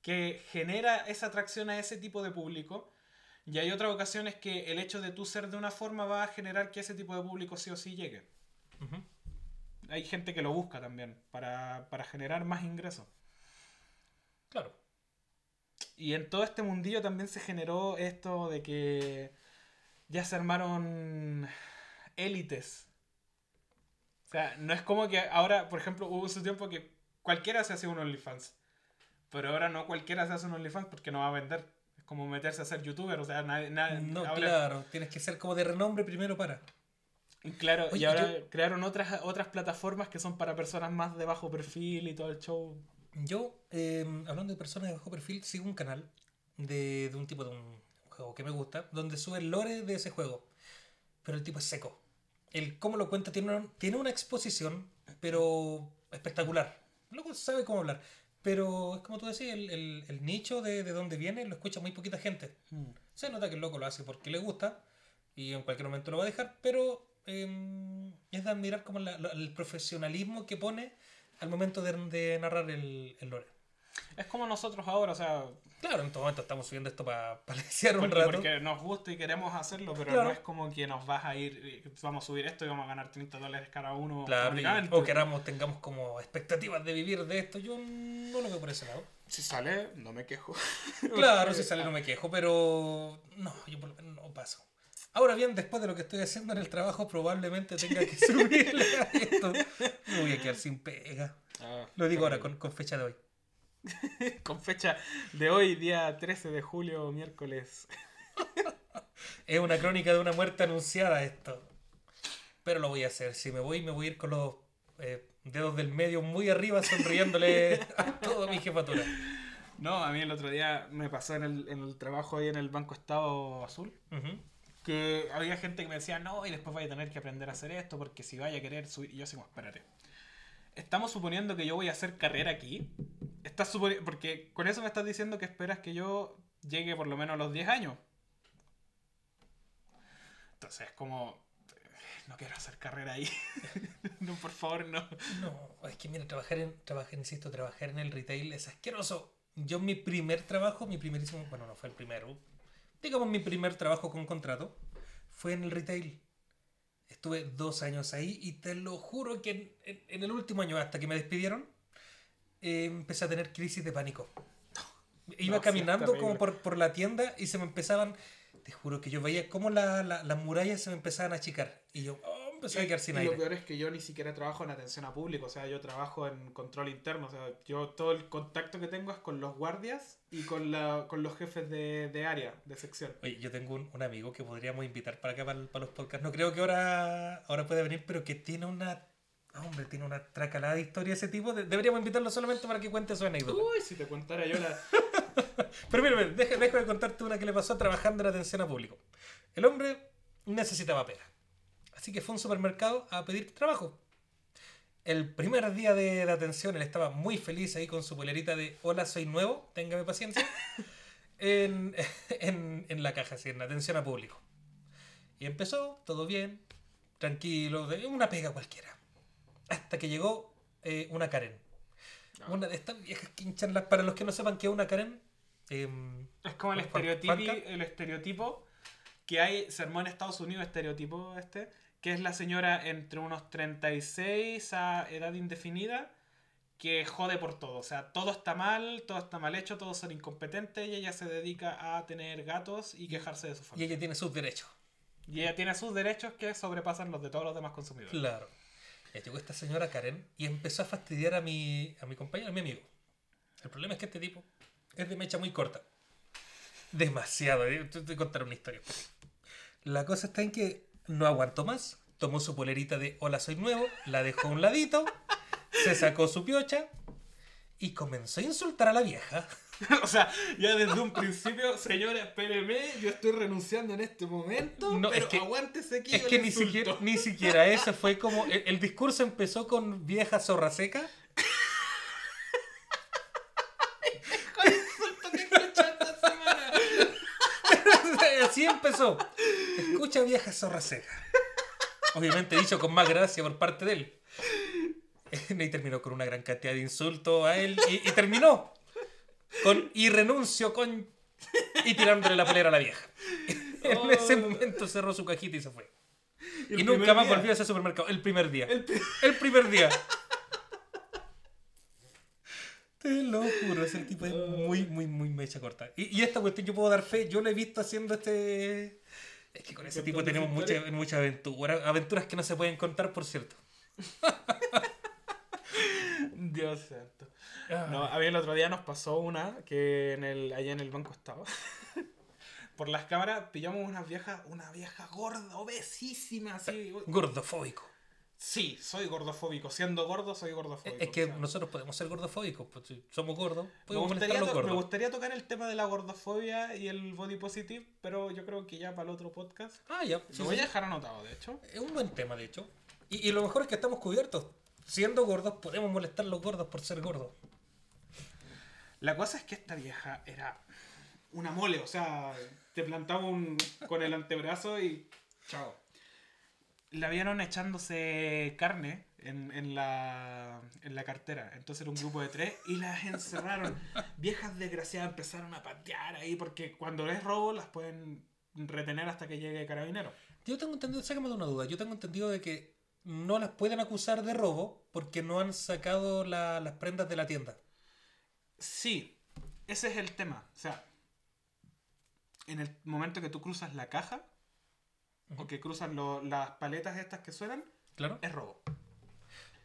que genera esa atracción a ese tipo de público. Y hay otras ocasiones que el hecho de tú ser de una forma va a generar que ese tipo de público sí o sí llegue. Hay gente que lo busca también para, para generar más ingresos. Claro. Y en todo este mundillo también se generó esto de que ya se armaron élites. O sea, no es como que ahora, por ejemplo, hubo su tiempo que cualquiera se hace un OnlyFans. Pero ahora no cualquiera se hace un OnlyFans porque no va a vender. Es como meterse a ser youtuber. O sea, nadie, nadie- No, ahora- claro. Tienes que ser como de renombre primero para. Claro, Oye, y ahora yo- crearon otras, otras plataformas que son para personas más de bajo perfil y todo el show. Yo, eh, hablando de personas de bajo perfil, sigo un canal de, de un tipo de un juego que me gusta, donde sube el lore de ese juego. Pero el tipo es seco. El cómo lo cuenta tiene una, tiene una exposición, pero espectacular. Luego sabe cómo hablar. Pero es como tú decías, el, el- el nicho de, de donde viene lo escucha muy poquita gente. Se nota que el loco lo hace porque le gusta y en cualquier momento lo va a dejar, pero eh, es de admirar como la- la- el profesionalismo que pone al momento de, de narrar el, el lore. Es como nosotros ahora, o sea, Claro, en todo momento estamos subiendo esto para lesear un rato. porque nos gusta y queremos hacerlo, pero Claro. no es como que nos vas a ir, y vamos a subir esto y vamos a ganar 30 dólares cada uno. Claro, y- o queramos, tengamos como expectativas de vivir de esto, yo no lo veo por ese lado. Si sale, no me quejo. Claro, si sale no me quejo, pero no, yo por lo menos no paso. Ahora bien, después de lo que estoy haciendo en el trabajo, probablemente tenga que subirle a esto. Me voy a quedar sin pega. Ah, Lo digo ahora con, fecha de hoy. con fecha de hoy, día 13 de julio, miércoles. Es una crónica de una muerte anunciada esto. Pero lo voy a hacer. Si me voy, me voy a ir con los eh, dedos del medio muy arriba, sonriéndole a toda mi jefatura. No, a mí el otro día me pasó en el, en el trabajo ahí en el Banco Estado Azul. Que había gente que me decía, no, y después vaya a tener que aprender a hacer esto, porque si vaya a querer subir. Y yo así espérate. Estamos suponiendo que yo voy a hacer carrera aquí. Estás suponi- Porque con eso me estás diciendo que esperas que yo llegue por lo menos a los 10 años. Entonces, como. No quiero hacer carrera ahí. no, por favor, no. No, es que mira, trabajar en, trabajar, insisto, trabajar en el retail es asqueroso. Yo mi primer trabajo, mi primerísimo, bueno, no fue el primero, digamos mi primer trabajo con contrato, fue en el retail. Estuve dos años ahí y te lo juro que en, en- en el último año, hasta que me despidieron, eh, empecé a tener crisis de pánico. Iba No, caminando como por, por la tienda y se me empezaban, te juro que yo veía cómo la- la- las murallas se me empezaban a achicar. Y yo empecé a quedar sin y aire. lo peor es que yo ni siquiera trabajo en atención a público, o sea, yo trabajo en control interno, o sea, yo todo el contacto que tengo es con los guardias y con, la, con los jefes de, de área, de sección. Oye, yo tengo un, un amigo que podríamos invitar para acá, para, para los podcasts. No creo que ahora, ahora pueda venir, pero que tiene una... Hombre, tiene una tracalada de historia ese tipo. De- deberíamos invitarlo solamente para que cuente su anécdota. Uy, si te contara yo la... Pero mira, mira, deja, deja de contarte una que le pasó trabajando en atención a público. El hombre necesitaba pega. Así que fue a un supermercado a pedir trabajo. El primer día de, de atención, él estaba muy feliz ahí con su polerita de Hola, soy nuevo, téngame paciencia. En, en, en la caja, así, en atención a público. Y empezó, todo bien, tranquilo, de una pega cualquiera. Hasta que llegó eh, una Karen. Una de estas viejas que hinchan las. Para los que no sepan qué es una Karen. em, Es como el, estereotipo, el estereotipo que hay, se armó en Estados Unidos, estereotipo este, que es la señora entre unos 36 a edad indefinida que jode por todo. O sea, todo está mal, todo está mal hecho, todos son incompetentes y ella se dedica a tener gatos y quejarse de su y familia. ella tiene sus derechos. Y ella tiene sus derechos que sobrepasan los de todos los demás consumidores. Claro. Ya llegó esta señora Karen y empezó a fastidiar a mi, a mi compañero, a mi amigo. El problema es que este tipo es de mecha muy corta. Demasiado. eh, te voy a contar una historia. La cosa está en que no aguantó más. Tomó su polerita de Hola, soy nuevo, la dejó a un ladito, se sacó su piocha y comenzó a insultar a la vieja. o sea, ya desde un principio, señora, espéreme, yo estoy renunciando en este momento, No, pero es que- aguántese aquí. Es que ni siquiera, ni siquiera eso fue como. El, el discurso empezó con vieja zorra seca. Así empezó. Escucha vieja zorra seca. Obviamente dicho con más gracia por parte de él. Y terminó con una gran cantidad de insultos a él. Y, y terminó con y renuncio con. Y tirándole la polera a la vieja. En ese momento cerró su cajita y se fue. Y nunca más día. volvió a ese supermercado. El primer día. El pri- El primer día. Te lo juro, ese tipo es muy, muy, muy mecha corta. Y, y esta cuestión yo puedo dar fe, yo lo he visto haciendo este... Es que con ese tipo tenemos muchas mucha aventuras, aventuras que no se pueden contar, por cierto. Dios santo. No, a mí el otro día nos pasó una que en el, allá en el banco estaba. Por las cámaras pillamos unas viejas, una vieja gorda, obesísima, así. Gordofóbico. Sí, soy gordofóbico. Siendo gordo, soy gordofóbico. Es que nosotros podemos ser gordofóbicos, pues si somos gordos, me podemos molestar gustaría, los to- me gordos. gustaría tocar el tema de la gordofobia y el body positive, pero yo creo que ya para el otro podcast. Ah, ya. Lo sí, voy sí. a dejar anotado, de hecho. Es un buen tema, de hecho. Y, y lo mejor es que estamos cubiertos. Siendo gordos, podemos molestar a los gordos por ser gordos. La cosa es que esta vieja era una mole, o sea, te plantaba un, con el antebrazo y chao. La vieron echándose carne en, en la, en la cartera. Entonces era un grupo de tres y las encerraron. Viejas desgraciadas empezaron a patear ahí porque cuando es robo las pueden retener hasta que llegue carabinero. Yo tengo entendido, sácame de una duda, yo tengo entendido de que no las pueden acusar de robo porque no han sacado la- las prendas de la tienda. Sí, ese es el tema. O sea, en el momento que tú cruzas la caja o que cruzas lo- las paletas estas que suenan, Claro. es robo.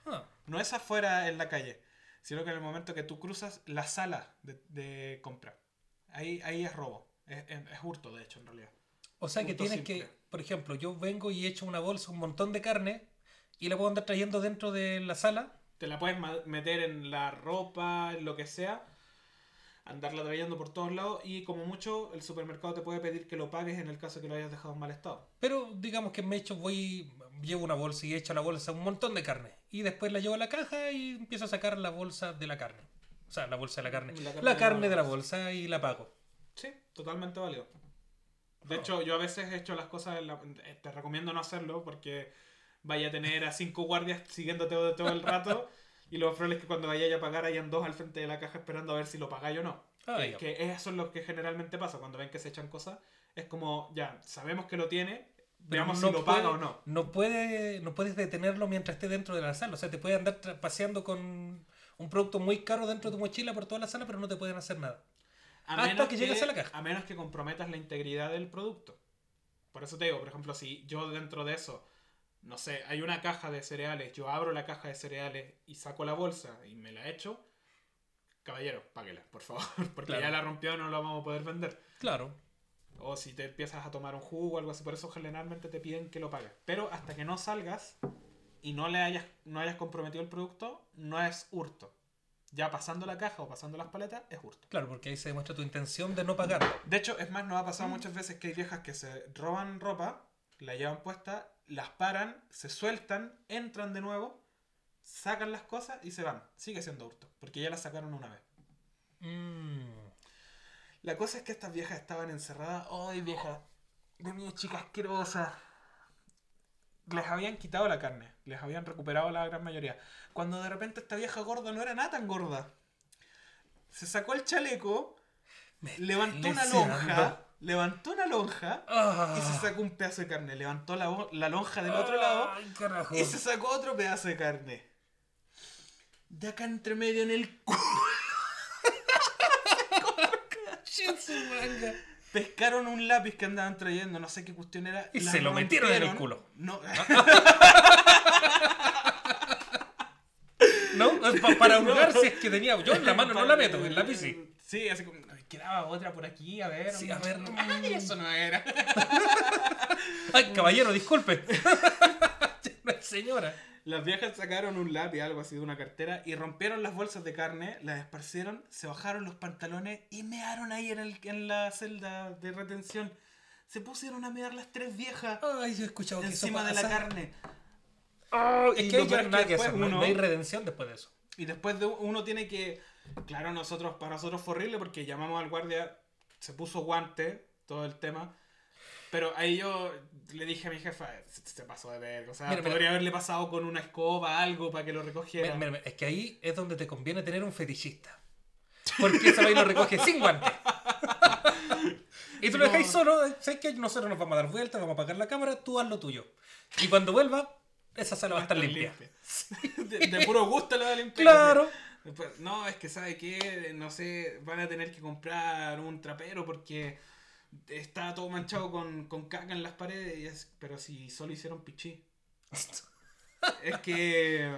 Ah, No es afuera en la calle, sino que en el momento que tú cruzas la sala de, de compra. Ahí, ahí es robo. Es, es- es hurto, de hecho, en realidad. o sea que tienes simple. que, por ejemplo, yo vengo y echo una bolsa, un montón de carne y la puedo andar trayendo dentro de la sala. Te la puedes meter en la ropa, en lo que sea. Andarla trayendo por todos lados y como mucho el supermercado te puede pedir que lo pagues en el caso que lo hayas dejado en mal estado. Pero digamos que me echo, voy, llevo una bolsa y echo a la bolsa un montón de carne. Y después la llevo a la caja y empiezo a sacar la bolsa de la carne. O sea, la bolsa de la carne. La La carne de la de la bolsa y la pago. Sí, totalmente válido. De Oh. hecho, yo a veces he hecho las cosas, en la- eh, te recomiendo no hacerlo porque vaya a tener a cinco guardias siguiéndote todo el rato y lo más probable es que cuando vayáis a pagar hayan dos al frente de la caja esperando a ver si lo pagáis o no. Ah, que, que eso es lo que generalmente pasa cuando ven que se echan cosas. Es como, ya, sabemos que lo tiene, veamos no si lo puede- paga o no. No, puede, no puedes detenerlo mientras esté dentro de la sala. O sea, te puede andar paseando con un producto muy caro dentro de tu mochila por toda la sala, pero no te pueden hacer nada. A Hasta menos que llegues a la caja. A menos que comprometas la integridad del producto. Por eso te digo, por ejemplo, si yo dentro de eso, no sé, hay una caja de cereales, yo abro la caja de cereales y saco la bolsa y me la echo, caballero, páguela, por favor, porque Claro. ya la rompió no la vamos a poder vender. Claro. O si te empiezas a tomar un jugo o algo así, por eso generalmente te piden que lo pagues. Pero hasta que no salgas y no le hayas, no hayas comprometido el producto, no es hurto. Ya pasando la caja o pasando las paletas, es hurto. Claro, porque ahí se demuestra tu intención de no pagarlo. De hecho, es más, nos ha pasado muchas veces que hay viejas que se roban ropa, la llevan puesta, las paran, se sueltan, entran de nuevo, sacan las cosas y se van. Sigue siendo hurto, porque ya las sacaron una vez. Mm. La cosa es que estas viejas estaban encerradas. ¡Ay, vieja! De mi chica asquerosa. Les habían quitado la carne, les habían recuperado la gran mayoría. Cuando de repente esta vieja gorda no era nada tan gorda. Se sacó el chaleco, Me levantó una lonja, levantó una lonja Ah. y se sacó un pedazo de carne. Levantó la, la lonja del otro lado carajo. y se sacó otro pedazo de carne. De acá entre medio en el cu- Shit, su manga. Pescaron un lápiz que andaban trayendo, no sé qué cuestión era. Y se lo metieron en el culo. No, ¿No? Para hurgar si es que tenía. Yo en la mano no la meto, el lápiz sí. Sí, así como. "Ay, Quedaba otra por aquí, a ver. Sí, a ver. Ay, eso no era. Ay, caballero, disculpe. No es señora. Las viejas sacaron un lápiz, algo así de una cartera, y rompieron las bolsas de carne, las esparcieron, se bajaron los pantalones y mearon ahí en, el, en la celda de retención. Se pusieron a mear las tres viejas Ay, yo he escuchado que eso encima de la carne. Es Y que lo hay peor ya es nada que que hacer. después uno- no hay redención después de eso. Y después de uno tiene que. Claro, nosotros, para nosotros fue horrible porque llamamos al guardia, se puso guante, todo el tema. Pero ahí yo le dije a mi jefa, se, pasó de ver. O sea, Mira, mira. podría haberle pasado con una escoba, algo para que lo recogiera. Mira, es que ahí es donde te conviene tener un fetichista. Porque esa vez lo recoge sin guante. y tú lo No. dejáis solo, sabes que nosotros nos vamos a dar vueltas, vamos a apagar la cámara, tú haz lo tuyo. Y cuando vuelva, esa sala va a estar limpia. De, de puro gusto lo va a limpiar. Claro. No, es que sabe que, no sé, van a tener que comprar un trapero porque está todo manchado con, con caca en las paredes. y es- pero si solo hicieron pichí. Es que,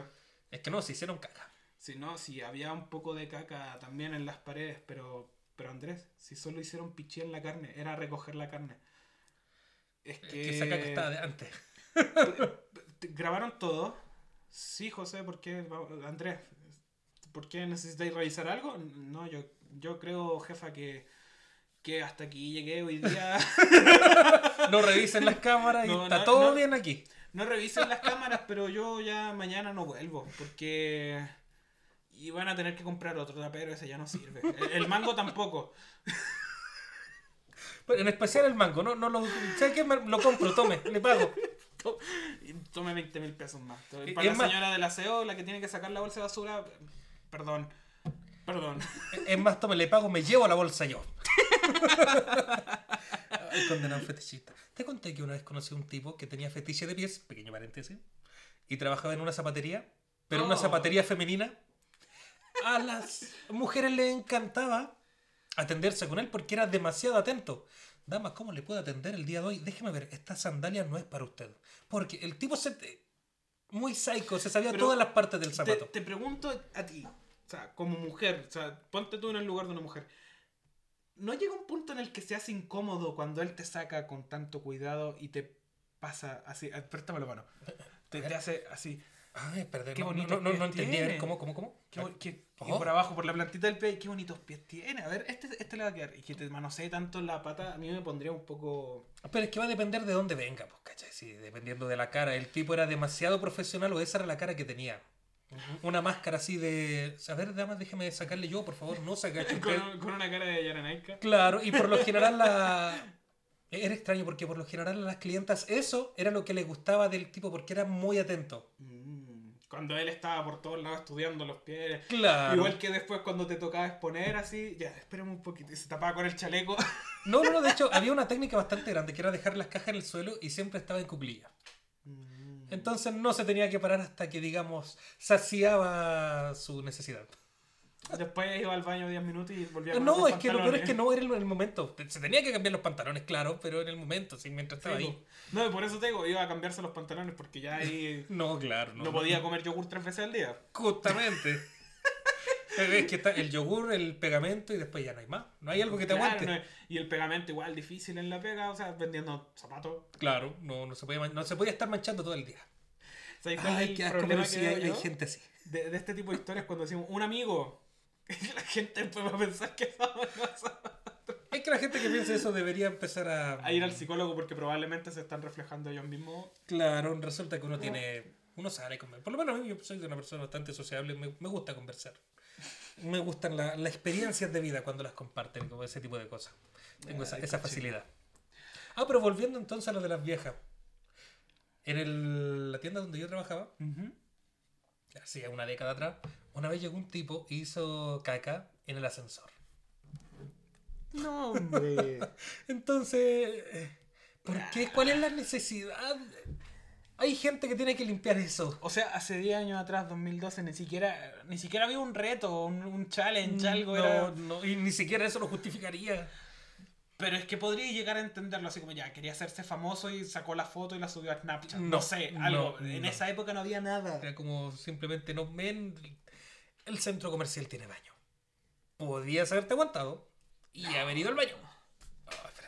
Es que no, se hicieron caca. si no, si había un poco de caca también en las paredes, pero, pero Andrés, si solo hicieron pichí en la carne, era recoger la carne. Es Es que, que esa caca estaba de antes. ¿Te- ¿Grabaron todo? Sí, José, ¿por qué? Va- Andrés, ¿por qué necesitáis revisar algo? No, yo, yo creo, jefa, que, que hasta aquí llegué hoy día. No revisen las cámaras y No, está no, todo no. bien aquí. No revisen las cámaras, pero yo ya mañana no vuelvo, porque... Y van a tener que comprar otro tapero, ese ya no sirve. El, el mango tampoco. Pero en especial el mango, no, no lo. ¿Sabes qué? Lo compro, tome, le pago. Tome 20 mil pesos más. Para es la más- señora del aseo, la que tiene que sacar la bolsa de basura, perdón. Perdón. Es más, tome, le pago, me llevo la bolsa yo. Ay, condenado fetichista. Te conté que una vez conocí a un tipo que tenía fetiche de pies, pequeño paréntesis, y trabajaba en una zapatería, pero una Oh. zapatería femenina. A las mujeres les encantaba atenderse con él porque era demasiado atento. Damas, ¿cómo le puedo atender el día de hoy? Déjeme ver, esta sandalia no es para usted. Porque el tipo se... Muy psycho, se sabía Pero todas las partes del Te, zapato. te pregunto a ti, o sea, como mujer, o sea, ponte tú en el lugar de una mujer. ¿No llega un punto en el que se hace incómodo cuando él te saca con tanto cuidado y te pasa así? ah, Préstame la mano. Te, te hace así. Ay, perdón. Qué no, bonitos no, no, no entendí. Tiene. ¿cómo, cómo, cómo? Qué qué- y Oh. por abajo, por la plantita del pie, qué bonitos pies tiene. A ver, este, este le va a quedar. Y que te manosee tanto la pata, a mí me pondría un poco. Pero es que va a depender de dónde venga, pues, ¿cachai? Sí, dependiendo de la cara. El tipo era demasiado profesional o esa era la cara que tenía. Una máscara así de... A ver, damas, déjeme sacarle yo, por favor. No saca con, con una cara de Yaranaika. Claro, y por lo general la... Era extraño porque por lo general a las clientas eso era lo que les gustaba del tipo porque era muy atento. Mm, Cuando él estaba por todos lados estudiando los pies. Claro. Igual que después cuando te tocaba exponer así, ya, espérame un poquito. Y se tapaba con el chaleco. No, no, no, de hecho había una técnica bastante grande que era dejar las cajas en el suelo y siempre estaba en cuclilla. Entonces no se tenía que parar hasta que, digamos, saciaba su necesidad. Después iba al baño 10 minutos y volvía con No, es que lo peor es que no era en el momento. Se tenía que cambiar los pantalones, claro, pero en el momento, sí, mientras estaba Sí, ahí. No, por eso te digo, iba a cambiarse los pantalones porque ya ahí No, claro, no, podía comer yogur tres veces al día. Justamente. Es que está el yogur, el pegamento y después ya no hay más. No hay algo que te Claro, aguante. no y el pegamento igual difícil en la pega, o sea, vendiendo zapatos. Claro, no, no, se podía, no se podía estar manchando todo el día. ¿Sabes cuál es Ay, el problema que hay, hay gente así. de, de este tipo de historias cuando decimos un amigo? la gente a pensar que somos nosotros. Es que la gente que piensa eso debería empezar a... A ir al psicólogo porque probablemente se están reflejando ellos mismos. Claro, resulta que uno tiene... Uno sale con... Por lo menos yo soy una persona bastante sociable, me, me gusta conversar. Me gustan la- las experiencias de vida cuando las comparten, como ese tipo de cosas. Tengo esa, Ay, esa cochino. facilidad. Ah, pero volviendo entonces a lo de las viejas. En el- la tienda donde yo trabajaba, hacía una década atrás, una vez llegó un tipo y hizo caca en el ascensor. No, hombre. Entonces, eh, ¿por qué? ¿Cuál es la necesidad? Hay gente que tiene que limpiar eso. O sea, hace 10 años atrás, 2012, ni siquiera, ni siquiera había un reto, un, un challenge, algo. Mm, no, era... no, y ni siquiera eso lo justificaría. Pero es que podría llegar a entenderlo así como ya, quería hacerse famoso y sacó la foto y la subió a Snapchat. No, No, sé, no, algo. en no. esa época no había nada. Era como simplemente no ven. El centro comercial tiene baño. Podías haberte aguantado y haber ido al baño.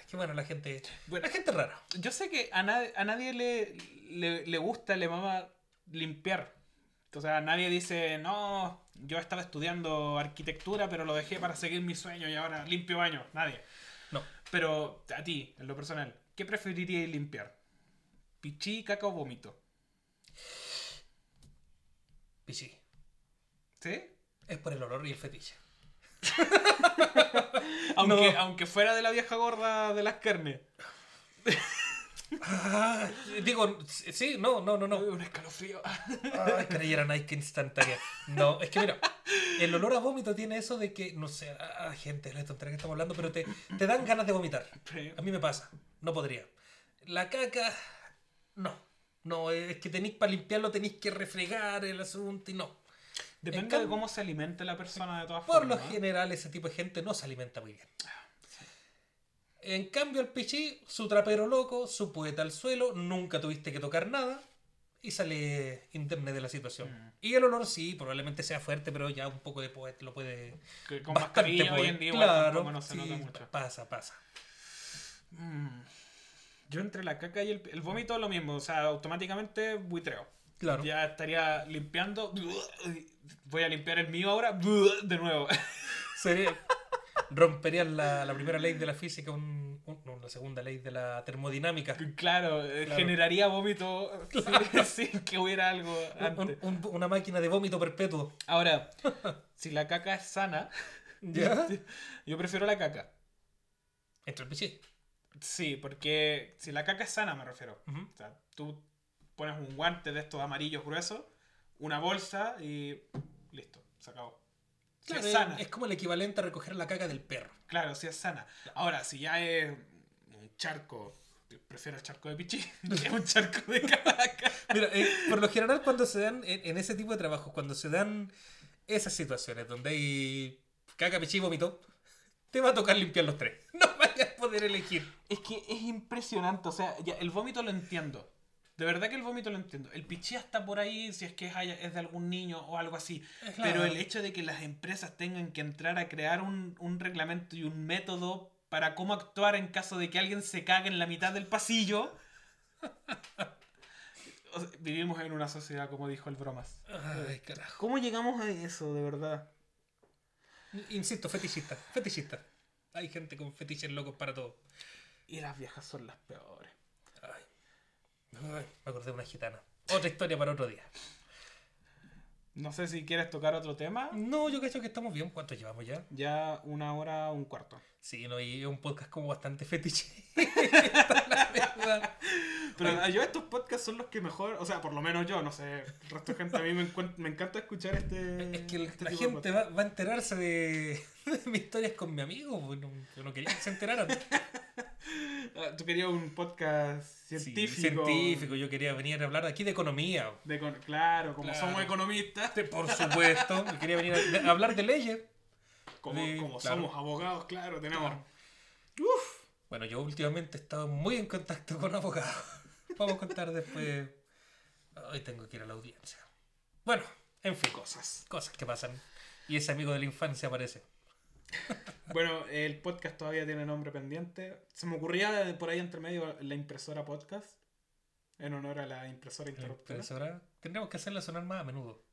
Que bueno, la gente. Bueno, La gente rara. Yo sé que a, nadie a nadie le, le, le gusta, le mama limpiar. O sea, nadie dice, no, yo estaba estudiando arquitectura, pero lo dejé para seguir mi sueño y ahora limpio baño. Nadie. No. Pero a ti, en lo personal, ¿qué preferirías limpiar? ¿Pichí, caca o vómito? Pichi. ¿Sí? Es por el olor y el fetiche. Aunque, No. aunque fuera de la vieja gorda de las carnes. Ah, digo, sí, no, no, no, no. Un escalofrío. Ay, era Nike instantánea. No, es que mira, el olor a vómito tiene eso de que, no sé, ah, gente, la tontería que estamos hablando, pero te, te dan ganas de vomitar. A mí me pasa, no podría. La caca, no. No, es que tenéis para limpiarlo, tenéis que refregar el asunto y no. Depende En de cómo se alimente la persona de todas Por lo formas. general, ese tipo de gente no se alimenta muy bien. En cambio, el pichí, su trapero loco, su poeta al suelo, nunca tuviste que tocar nada y sale indemne de la situación. Mm. Y el olor sí, probablemente sea fuerte, pero ya un poco de poeta lo puede. Que con mascarilla hoy en día claro, no se sí, nota mucho. pasa, pasa. Mm. Yo entre la caca y el, el vómito lo mismo, o sea, automáticamente buitreo. Claro. Ya estaría limpiando. Voy a limpiar el mío ahora. De nuevo. Sería- romperían la, la primera ley de la física, un- un- no, la segunda ley de la termodinámica. Claro, eh, Claro. generaría vómito sin, sin que hubiera algo antes. un- una máquina de vómito perpetuo. Ahora, si la caca es sana, ¿Ya? yo prefiero la caca. Entre el pichí. Sí, porque si la caca es sana, me refiero. O sea, tú pones un guante de estos amarillos gruesos, una bolsa y listo, se acabó. Si Claro, es sana. es como el equivalente a recoger la caca del perro. Claro, si es sana. Ahora, si ya es un charco, prefiero el charco de pichí, que un charco de caca. Mira, eh, por lo general cuando se dan, en, en ese tipo de trabajos, cuando se dan esas situaciones donde hay caca, pichí y vómito, te va a tocar limpiar los tres. No vayas a poder elegir. Es que es impresionante, o sea, ya, el vómito lo entiendo. De verdad que el vómito lo entiendo. El pichí está por ahí si es que es, es de algún niño o algo así. Claro. Pero el hecho de que las empresas tengan que entrar a crear un, un reglamento y un método para cómo actuar en caso de que alguien se cague en la mitad del pasillo. o sea, vivimos en una sociedad, como dijo el bromas. Ay, carajo. ¿Cómo llegamos a eso, de verdad? Insisto, fetichista, fetichista. Hay gente con fetiches locos para todo. Y las viejas son las peores. Ay. Me acordé de una gitana. Otra historia para otro día. No sé si quieres tocar otro tema. No, yo creo que estamos bien. ¿Cuánto llevamos ya? Ya una hora, un cuarto. Sí, no, y es un podcast como bastante fetiche. la. Pero yo estos podcasts son los que mejor, o sea, por lo menos yo, no sé, el resto de gente, a mí me, me encanta escuchar este... Es que este la de gente va, va a enterarse de, de mis historias con mi amigo. pues, no- Yo no quería que se enteraran. Ah, Tú querías un podcast Sí, científico. científico. Yo quería venir a hablar aquí de economía. De claro, como Claro. somos economistas, Por supuesto. Yo quería venir a, hablar de leyes. como, de- como claro. somos abogados, claro, tenemos... Claro. Bueno, yo últimamente he estado muy en contacto con abogados. Vamos a contar después. Hoy tengo que ir a la audiencia. Bueno, en fin, Cosas. cosas que pasan. Y ese amigo de la infancia aparece. Bueno, el podcast todavía tiene nombre pendiente. Se me ocurría por ahí entre medio la impresora podcast, en honor a la impresora interruptora. Impresora. Tendríamos que hacerla sonar más a menudo.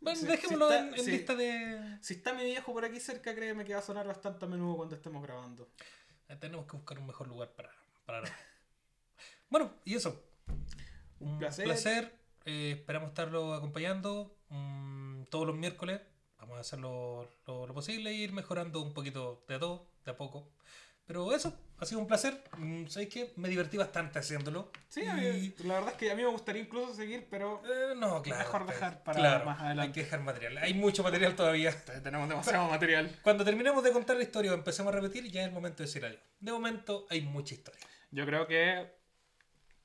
Bueno, Sí, dejémoslo está- en, lista de. Si está mi viejo por aquí cerca, créeme que va a sonar bastante a menudo cuando estemos grabando. Eh, Tenemos que buscar un mejor lugar para, para. Bueno, y eso. Un placer. Eh, esperamos estarlo acompañando mm, todos los miércoles. Vamos a hacer lo, lo- lo posible e ir mejorando un poquito de a todo, de a poco. Pero eso, ha sido un placer. Mm, ¿Sabéis qué? Me divertí bastante haciéndolo. Sí, a mí- la verdad es que a mí me gustaría incluso seguir, pero Eh, no, claro. Mejor pues, dejar para claro, más Hay adelante. que dejar material. Hay mucho material todavía. tenemos demasiado material. Cuando terminemos de contar la historia o empecemos a repetir, ya es el momento de decir adiós. De momento hay mucha historia. Yo creo que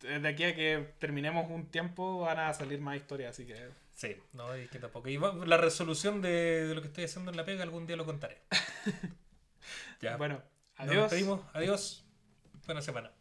de aquí a que terminemos un tiempo van a salir más historias, así que Sí, no, y que tampoco. Y la resolución de, de lo que estoy haciendo en la pega algún día lo contaré. ya. bueno, Nos adiós. despedimos. Adiós. Buena semana.